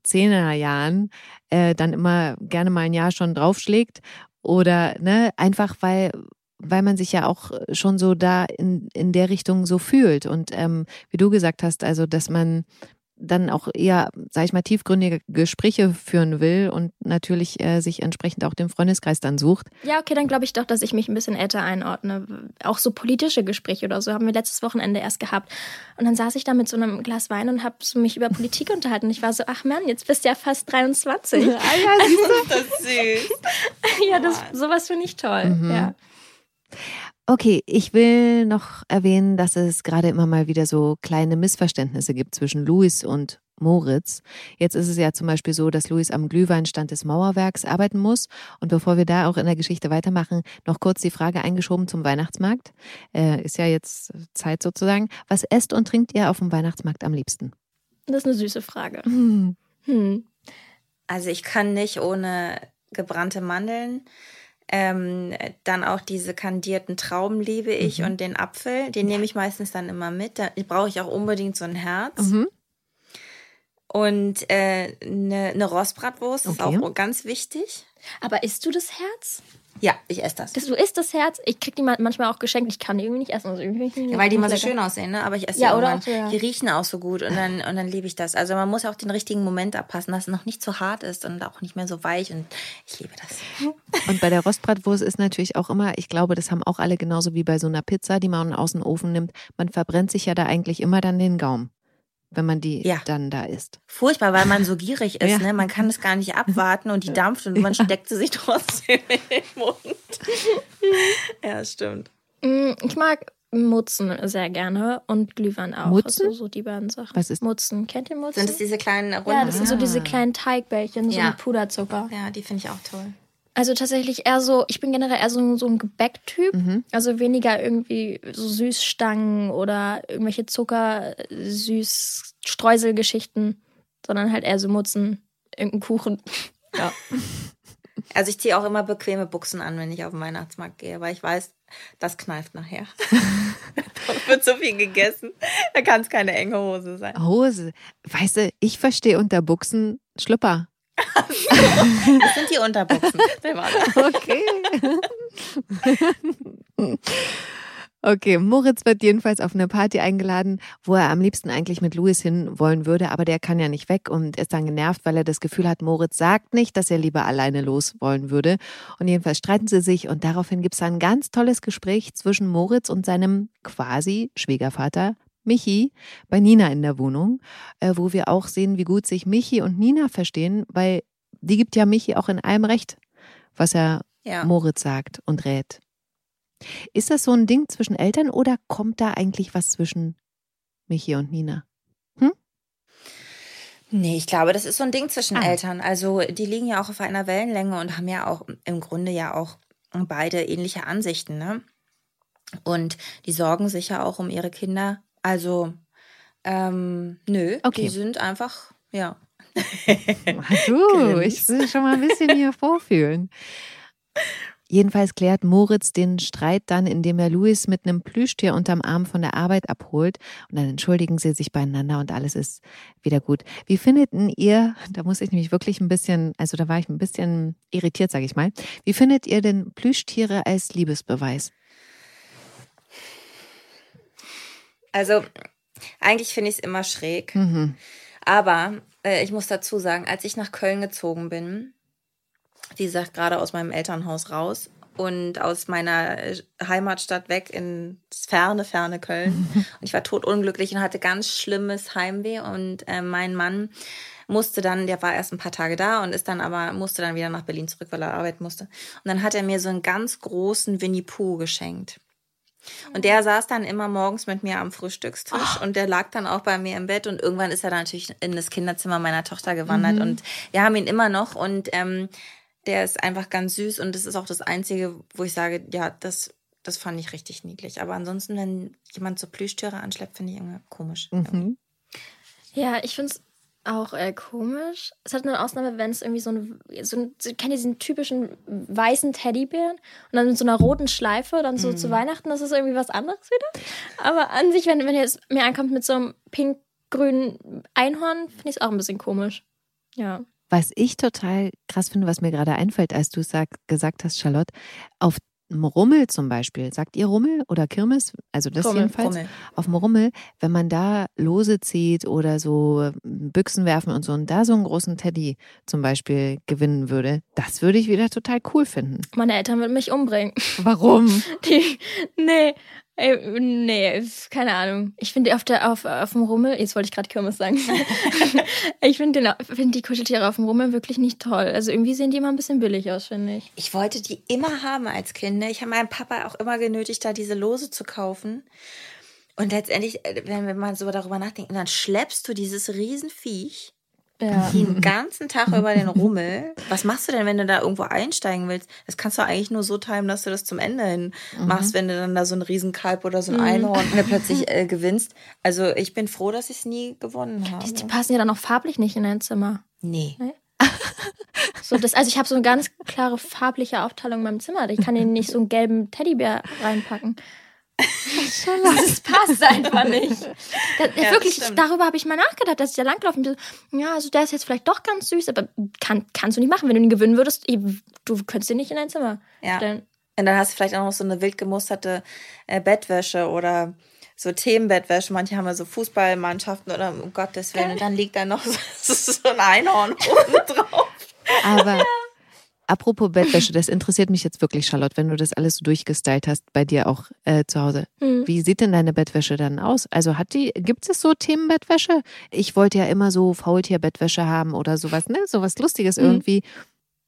Zehnerjahren äh, dann immer gerne mal ein Jahr schon draufschlägt. Oder ne, einfach weil, weil man sich ja auch schon so da in, in der Richtung so fühlt. Und ähm, wie du gesagt hast, also dass man dann auch eher, sag ich mal, tiefgründige Gespräche führen will und natürlich äh, sich entsprechend auch den Freundeskreis dann sucht. Ja, okay, dann glaube ich doch, dass ich mich ein bisschen älter einordne. Auch so politische Gespräche oder so haben wir letztes Wochenende erst gehabt. Und dann saß ich da mit so einem Glas Wein und habe so mich über Politik (laughs) unterhalten. Und ich war so, ach Mann, jetzt bist du ja fast 23. (laughs) Ah ja, siehst du? (laughs) Das ist süß. ja, das, sowas finde ich toll. Mhm. Ja. Okay, ich will noch erwähnen, dass es gerade immer mal wieder so kleine Missverständnisse gibt zwischen Louis und Moritz. Jetzt ist es ja zum Beispiel so, dass Louis am Glühweinstand des Mauerwerks arbeiten muss. Und bevor wir da auch in der Geschichte weitermachen, noch kurz die Frage eingeschoben zum Weihnachtsmarkt. Äh, ist ja jetzt Zeit sozusagen. Was esst und trinkt ihr auf dem Weihnachtsmarkt am liebsten? Das ist eine süße Frage. Hm. Hm. Also ich kann nicht ohne gebrannte Mandeln. Ähm, dann auch diese kandierten Trauben liebe ich und den Apfel, den nehme ich meistens dann immer mit. Da brauche ich auch unbedingt so ein Herz. Mhm. Und äh, eine, eine Rostbratwurst ist Okay. auch ganz wichtig. Aber isst du das Herz? Ja, ich esse das. Das, du isst das Herz? Ich krieg die ma- manchmal auch geschenkt. Ich kann die irgendwie nicht essen. Also irgendwie Ja, weil die immer so lecker. schön aussehen, ne? Aber ich esse Ja, die oder so, ja. Die riechen auch so gut und dann, und dann liebe ich das. Also man muss auch den richtigen Moment abpassen, dass es noch nicht zu hart ist und auch nicht mehr so weich und ich liebe das. Und bei der Rostbratwurst ist natürlich auch immer, ich glaube, das haben auch alle genauso wie bei so einer Pizza, die man aus dem Ofen nimmt. Man verbrennt sich ja da eigentlich immer dann den Gaumen, wenn man die Ja. dann da isst. Furchtbar, weil man so gierig (laughs) ist, Ja. ne? Man kann es gar nicht abwarten und die dampft und man steckt sie sich (laughs) trotzdem in den Mund. (laughs) ja, stimmt. Mm, Ich mag Mutzen sehr gerne und Glühwein auch. Mutzen? Also so die beiden Sachen. Was ist- Mutzen? Kennt ihr Mutzen? Sind es diese kleinen runden? ja, das sind so Ah. diese kleinen Teigbällchen, so Ja. mit Puderzucker. Ja, die finde ich auch toll. Also tatsächlich eher so, ich bin generell eher so, so ein Gebäcktyp. Mhm. Also weniger irgendwie so Süßstangen oder irgendwelche Zucker, süß Streuselgeschichten, sondern halt eher so Mutzen, irgendein Kuchen. (laughs) Ja. Also ich ziehe auch immer bequeme Buchsen an, wenn ich auf den Weihnachtsmarkt gehe, weil ich weiß, das kneift nachher. (laughs) da wird so viel gegessen, da kann es keine enge Hose sein. Hose. Weißt du, ich verstehe unter Buchsen Schlüpper. (laughs) Das sind die Unterbuchsen. (laughs) Okay. Okay, Moritz wird jedenfalls auf eine Party eingeladen, wo er am liebsten eigentlich mit Louis hin wollen würde, aber der kann ja nicht weg und ist dann genervt, weil er das Gefühl hat, Moritz sagt nicht, dass er lieber alleine los wollen würde. Und jedenfalls streiten sie sich und daraufhin gibt es ein ganz tolles Gespräch zwischen Moritz und seinem quasi Schwiegervater Michi bei Nina in der Wohnung, äh, wo wir auch sehen, wie gut sich Michi und Nina verstehen, weil die gibt ja Michi auch in allem recht, was er Ja. Moritz sagt und rät. Ist das so ein Ding zwischen Eltern oder kommt da eigentlich was zwischen Michi und Nina? Nee, ich glaube, das ist so ein Ding zwischen Ah. Eltern. Also die liegen ja auch auf einer Wellenlänge und haben ja auch im Grunde ja auch beide ähnliche Ansichten, ne? Und die sorgen sich ja auch um ihre Kinder. Also, ähm, nö, Okay. die sind einfach, ja. Du, (laughs) ich will schon mal ein bisschen hier vorfühlen. Jedenfalls klärt Moritz den Streit dann, indem er Louis mit einem Plüschtier unterm Arm von der Arbeit abholt. Und dann entschuldigen sie sich beieinander und alles ist wieder gut. Wie findet ihr, da muss ich nämlich wirklich ein bisschen, also da war ich ein bisschen irritiert, sage ich mal. Wie findet ihr denn Plüschtiere als Liebesbeweis? Also, eigentlich finde ich es immer schräg. Mhm. Aber äh, ich muss dazu sagen, als ich nach Köln gezogen bin, wie gesagt, gerade aus meinem Elternhaus raus und aus meiner äh, Heimatstadt weg ins ferne, ferne Köln. (laughs) Und ich war totunglücklich und hatte ganz schlimmes Heimweh. Und äh, mein Mann musste dann, der war erst ein paar Tage da und ist dann aber, musste dann wieder nach Berlin zurück, weil er arbeiten musste. Und dann hat er mir so einen ganz großen Winnie Pooh geschenkt. Und der saß dann immer morgens mit mir am Frühstückstisch und der lag dann auch bei mir im Bett und irgendwann ist er dann natürlich in das Kinderzimmer meiner Tochter gewandert und wir haben ihn immer noch und ähm, der ist einfach ganz süß und das ist auch das Einzige, wo ich sage, ja, das, das fand ich richtig niedlich. Aber ansonsten, wenn jemand so Plüschtiere anschleppt, finde ich irgendwie komisch. Mhm. Ja, ich finde es auch äh, komisch. Es hat eine Ausnahme, wenn es irgendwie so ein, so ein kennt ihr diesen typischen weißen Teddybären und dann mit so einer roten Schleife, dann so zu Weihnachten, das ist irgendwie was anderes wieder. Aber an sich, wenn, wenn ihr jetzt mir ankommt mit so einem pink-grünen Einhorn, finde ich es auch ein bisschen komisch. Ja. Was ich total krass finde, was mir gerade einfällt, als du sag, gesagt hast, Charlotte, auf Rummel zum Beispiel, sagt ihr Rummel oder Kirmes? Also das Rummel, jedenfalls. Rummel. Auf dem Rummel, wenn man da Lose zieht oder so Büchsen werfen und so und da so einen großen Teddy zum Beispiel gewinnen würde, das würde ich wieder total cool finden. Meine Eltern würden mich umbringen. Warum? (laughs) Die, nee, ey, nee, keine Ahnung. Ich finde auf der auf, auf dem Rummel, jetzt wollte ich gerade Kirmes sagen. (laughs) ich finde find die Kuscheltiere auf dem Rummel wirklich nicht toll. Also irgendwie sehen die immer ein bisschen billig aus, finde ich. Ich wollte die immer haben als Kind. ne? Ich habe meinen Papa auch immer genötigt, da diese Lose zu kaufen. Und letztendlich, äh, wenn wir mal so darüber nachdenken, dann schleppst du dieses Riesenviech Ja. (laughs) den ganzen Tag über den Rummel. Was machst du denn, wenn du da irgendwo einsteigen willst? Das kannst du eigentlich nur so timen, dass du das zum Ende hin machst, wenn du dann da so ein Riesenkalb oder so ein Einhorn (laughs) äh, plötzlich äh, gewinnst. Also ich bin froh, dass ich es nie gewonnen habe. Die, die passen ja dann auch farblich nicht in ein Zimmer. nee. (laughs) So, das, also ich habe so eine ganz klare farbliche Aufteilung in meinem Zimmer. Ich kann ihnen nicht so einen gelben Teddybär reinpacken. Das passt einfach nicht. Das, Ja, wirklich, stimmt. darüber habe ich mal nachgedacht, dass ich da langlaufen bin. Ja, also der ist jetzt vielleicht doch ganz süß, aber kann, kannst du nicht machen. Wenn du ihn gewinnen würdest, du könntest ihn nicht in dein Zimmer Ja. stellen. Und dann hast du vielleicht auch noch so eine wild gemusterte äh, Bettwäsche oder so Themenbettwäsche. Manche haben ja so Fußballmannschaften oder um Gottes Willen. Und dann liegt da noch (laughs) so, so ein Einhorn oben drauf. Aber apropos Bettwäsche, das interessiert mich jetzt wirklich, Charlotte, wenn du das alles so durchgestylt hast bei dir auch äh, zu Hause. Hm. Wie sieht denn deine Bettwäsche dann aus? Also hat die, gibt es so Themenbettwäsche? Ich wollte ja immer so Faultierbettwäsche haben oder sowas, ne? Sowas Lustiges Mhm. irgendwie.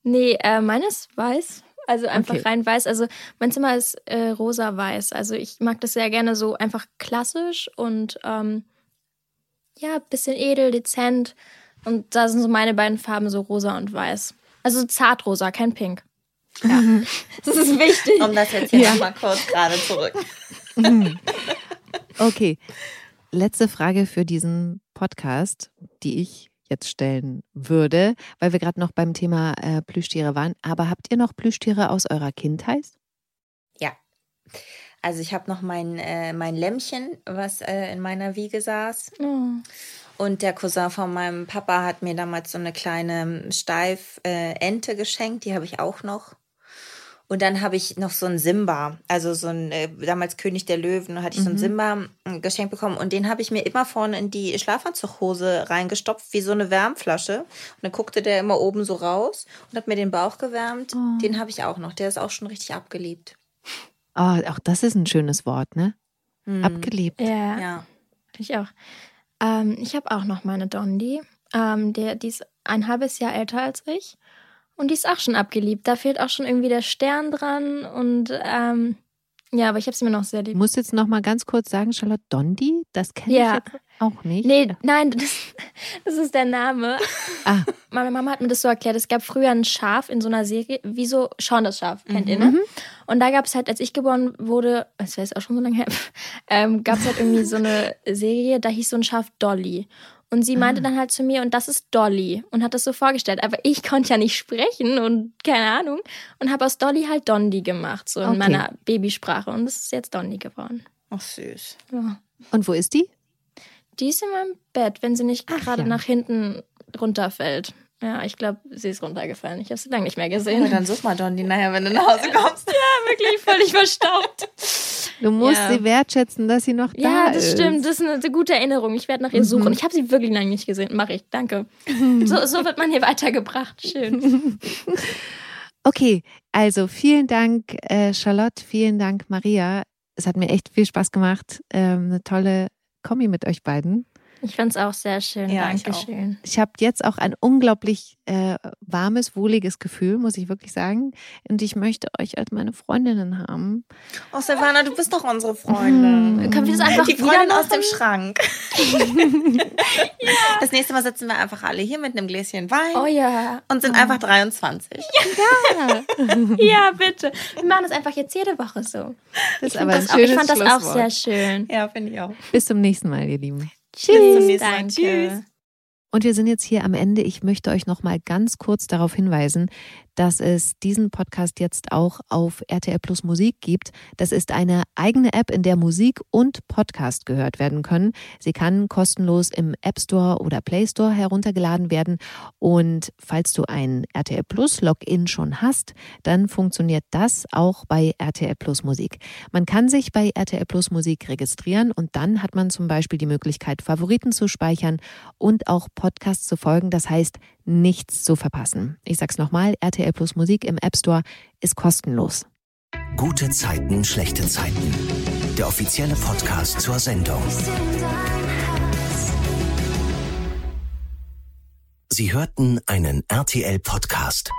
Nee, äh, meines weiß. Also einfach Okay. rein weiß. Also mein Zimmer ist äh, rosa-weiß. Also ich mag das sehr gerne so einfach klassisch und ähm, ja, bisschen edel, dezent. Und da sind so meine beiden Farben so rosa und weiß. Also zartrosa, kein Pink. Ja. (laughs) das ist wichtig. Um das jetzt hier noch mal kurz gerade zurück. Okay. Letzte Frage für diesen Podcast, die ich jetzt stellen würde, weil wir gerade noch beim Thema äh, Plüschtiere waren. Aber habt ihr noch Plüschtiere aus eurer Kindheit? Ja. Also ich habe noch mein, äh, mein Lämmchen, was äh, in meiner Wiege saß. Oh. Und der Cousin von meinem Papa hat mir damals so eine kleine Steif äh, Ente geschenkt, die habe ich auch noch. Und dann habe ich noch so einen Simba, also so ein äh, damals König der Löwen, hatte ich so einen Simba äh, geschenkt bekommen und den habe ich mir immer vorne in die Schlafanzughose reingestopft, wie so eine Wärmflasche. Und dann guckte der immer oben so raus und hat mir den Bauch gewärmt. Den habe ich auch noch, der ist auch schon richtig abgeliebt. Oh, auch das ist ein schönes Wort, ne? Abgeliebt. Ja, Ja. ich auch. Ähm, ich habe auch noch meine Dondi. Ähm, der, die ist ein halbes Jahr älter als ich. Und die ist auch schon abgeliebt. Da fehlt auch schon irgendwie der Stern dran. Und ähm, ja, aber ich habe sie mir noch sehr Ich lieb. muss jetzt noch mal ganz kurz sagen, Charlotte Dondi, das kenne Ja. ich jetzt auch nicht. Nee, nein, (laughs) das, das ist der Name. Ah, Meine Mama hat mir das so erklärt. Es gab früher ein Schaf in so einer Serie, wie so Sean das Schaf, kennt ihr, ne? Und da gab es halt, als ich geboren wurde, das wäre jetzt auch schon so lange her, (laughs) ähm, gab es halt irgendwie so eine Serie, da hieß so ein Schaf Dolly. Und sie Ah. meinte dann halt zu mir, und das ist Dolly. Und hat das so vorgestellt. Aber ich (laughs) konnte ja nicht sprechen und keine Ahnung. Und habe aus Dolly halt Dondi gemacht, so in Okay. meiner Babysprache. Und es ist jetzt Dondi geworden. Ach, süß. Ja. Und wo ist die? Die ist in meinem Bett, wenn sie nicht gerade ja. nach hinten runterfällt. Ja, ich glaube, sie ist runtergefallen. Ich habe sie lange nicht mehr Ja, gesehen. dann such mal Dondi nachher, wenn du nach Hause kommst. (laughs) wirklich völlig verstaubt. (laughs) Du musst Ja. sie wertschätzen, dass sie noch da Ja, ist. das stimmt. Das ist eine, eine gute Erinnerung. Ich werde nach ihr Mhm. suchen. Ich habe sie wirklich lange nicht gesehen. Mache ich. Danke. (laughs) So, so wird man hier weitergebracht. Schön. (laughs) Okay, also vielen Dank, äh, Charlotte, vielen Dank, Maria. Es hat mir echt viel Spaß gemacht. Ähm, eine tolle Kombi mit euch beiden. Ich fand es auch sehr schön. Ja, ich Dankeschön. Ich habe jetzt auch ein unglaublich äh, warmes, wohliges Gefühl, muss ich wirklich sagen. Und ich möchte euch als meine Freundinnen haben. Oh, Silvana, du bist doch unsere Freundin. Können wir das einfach Die wieder Freundin aus dem Schrank. (laughs) Das nächste Mal sitzen wir einfach alle hier mit einem Gläschen Wein Oh ja. und sind einfach 23. Ja, bitte. Wir machen das einfach jetzt jede Woche so. Das ist Ich, aber fand ein das auch, ich schönes fand das auch sehr schön. Ja, finde ich auch. Bis zum nächsten Mal, ihr Lieben. Bis zum nächsten Mal. Tschüss. Und wir sind jetzt hier am Ende. Ich möchte euch noch mal ganz kurz darauf hinweisen, dass es diesen Podcast jetzt auch auf RTL Plus Musik gibt. Das ist eine eigene App, in der Musik und Podcast gehört werden können. Sie kann kostenlos im App Store oder Play Store heruntergeladen werden. Und falls du ein RTL Plus Login schon hast, dann funktioniert das auch bei RTL Plus Musik. Man kann sich bei RTL Plus Musik registrieren und dann hat man zum Beispiel die Möglichkeit, Favoriten zu speichern und auch Podcasts zu folgen. Das heißt, nichts zu verpassen. Ich sag's nochmal, RTL Plus Musik im App Store ist kostenlos. Gute Zeiten, schlechte Zeiten. Der offizielle Podcast zur Sendung. Sie hörten einen RTL-Podcast.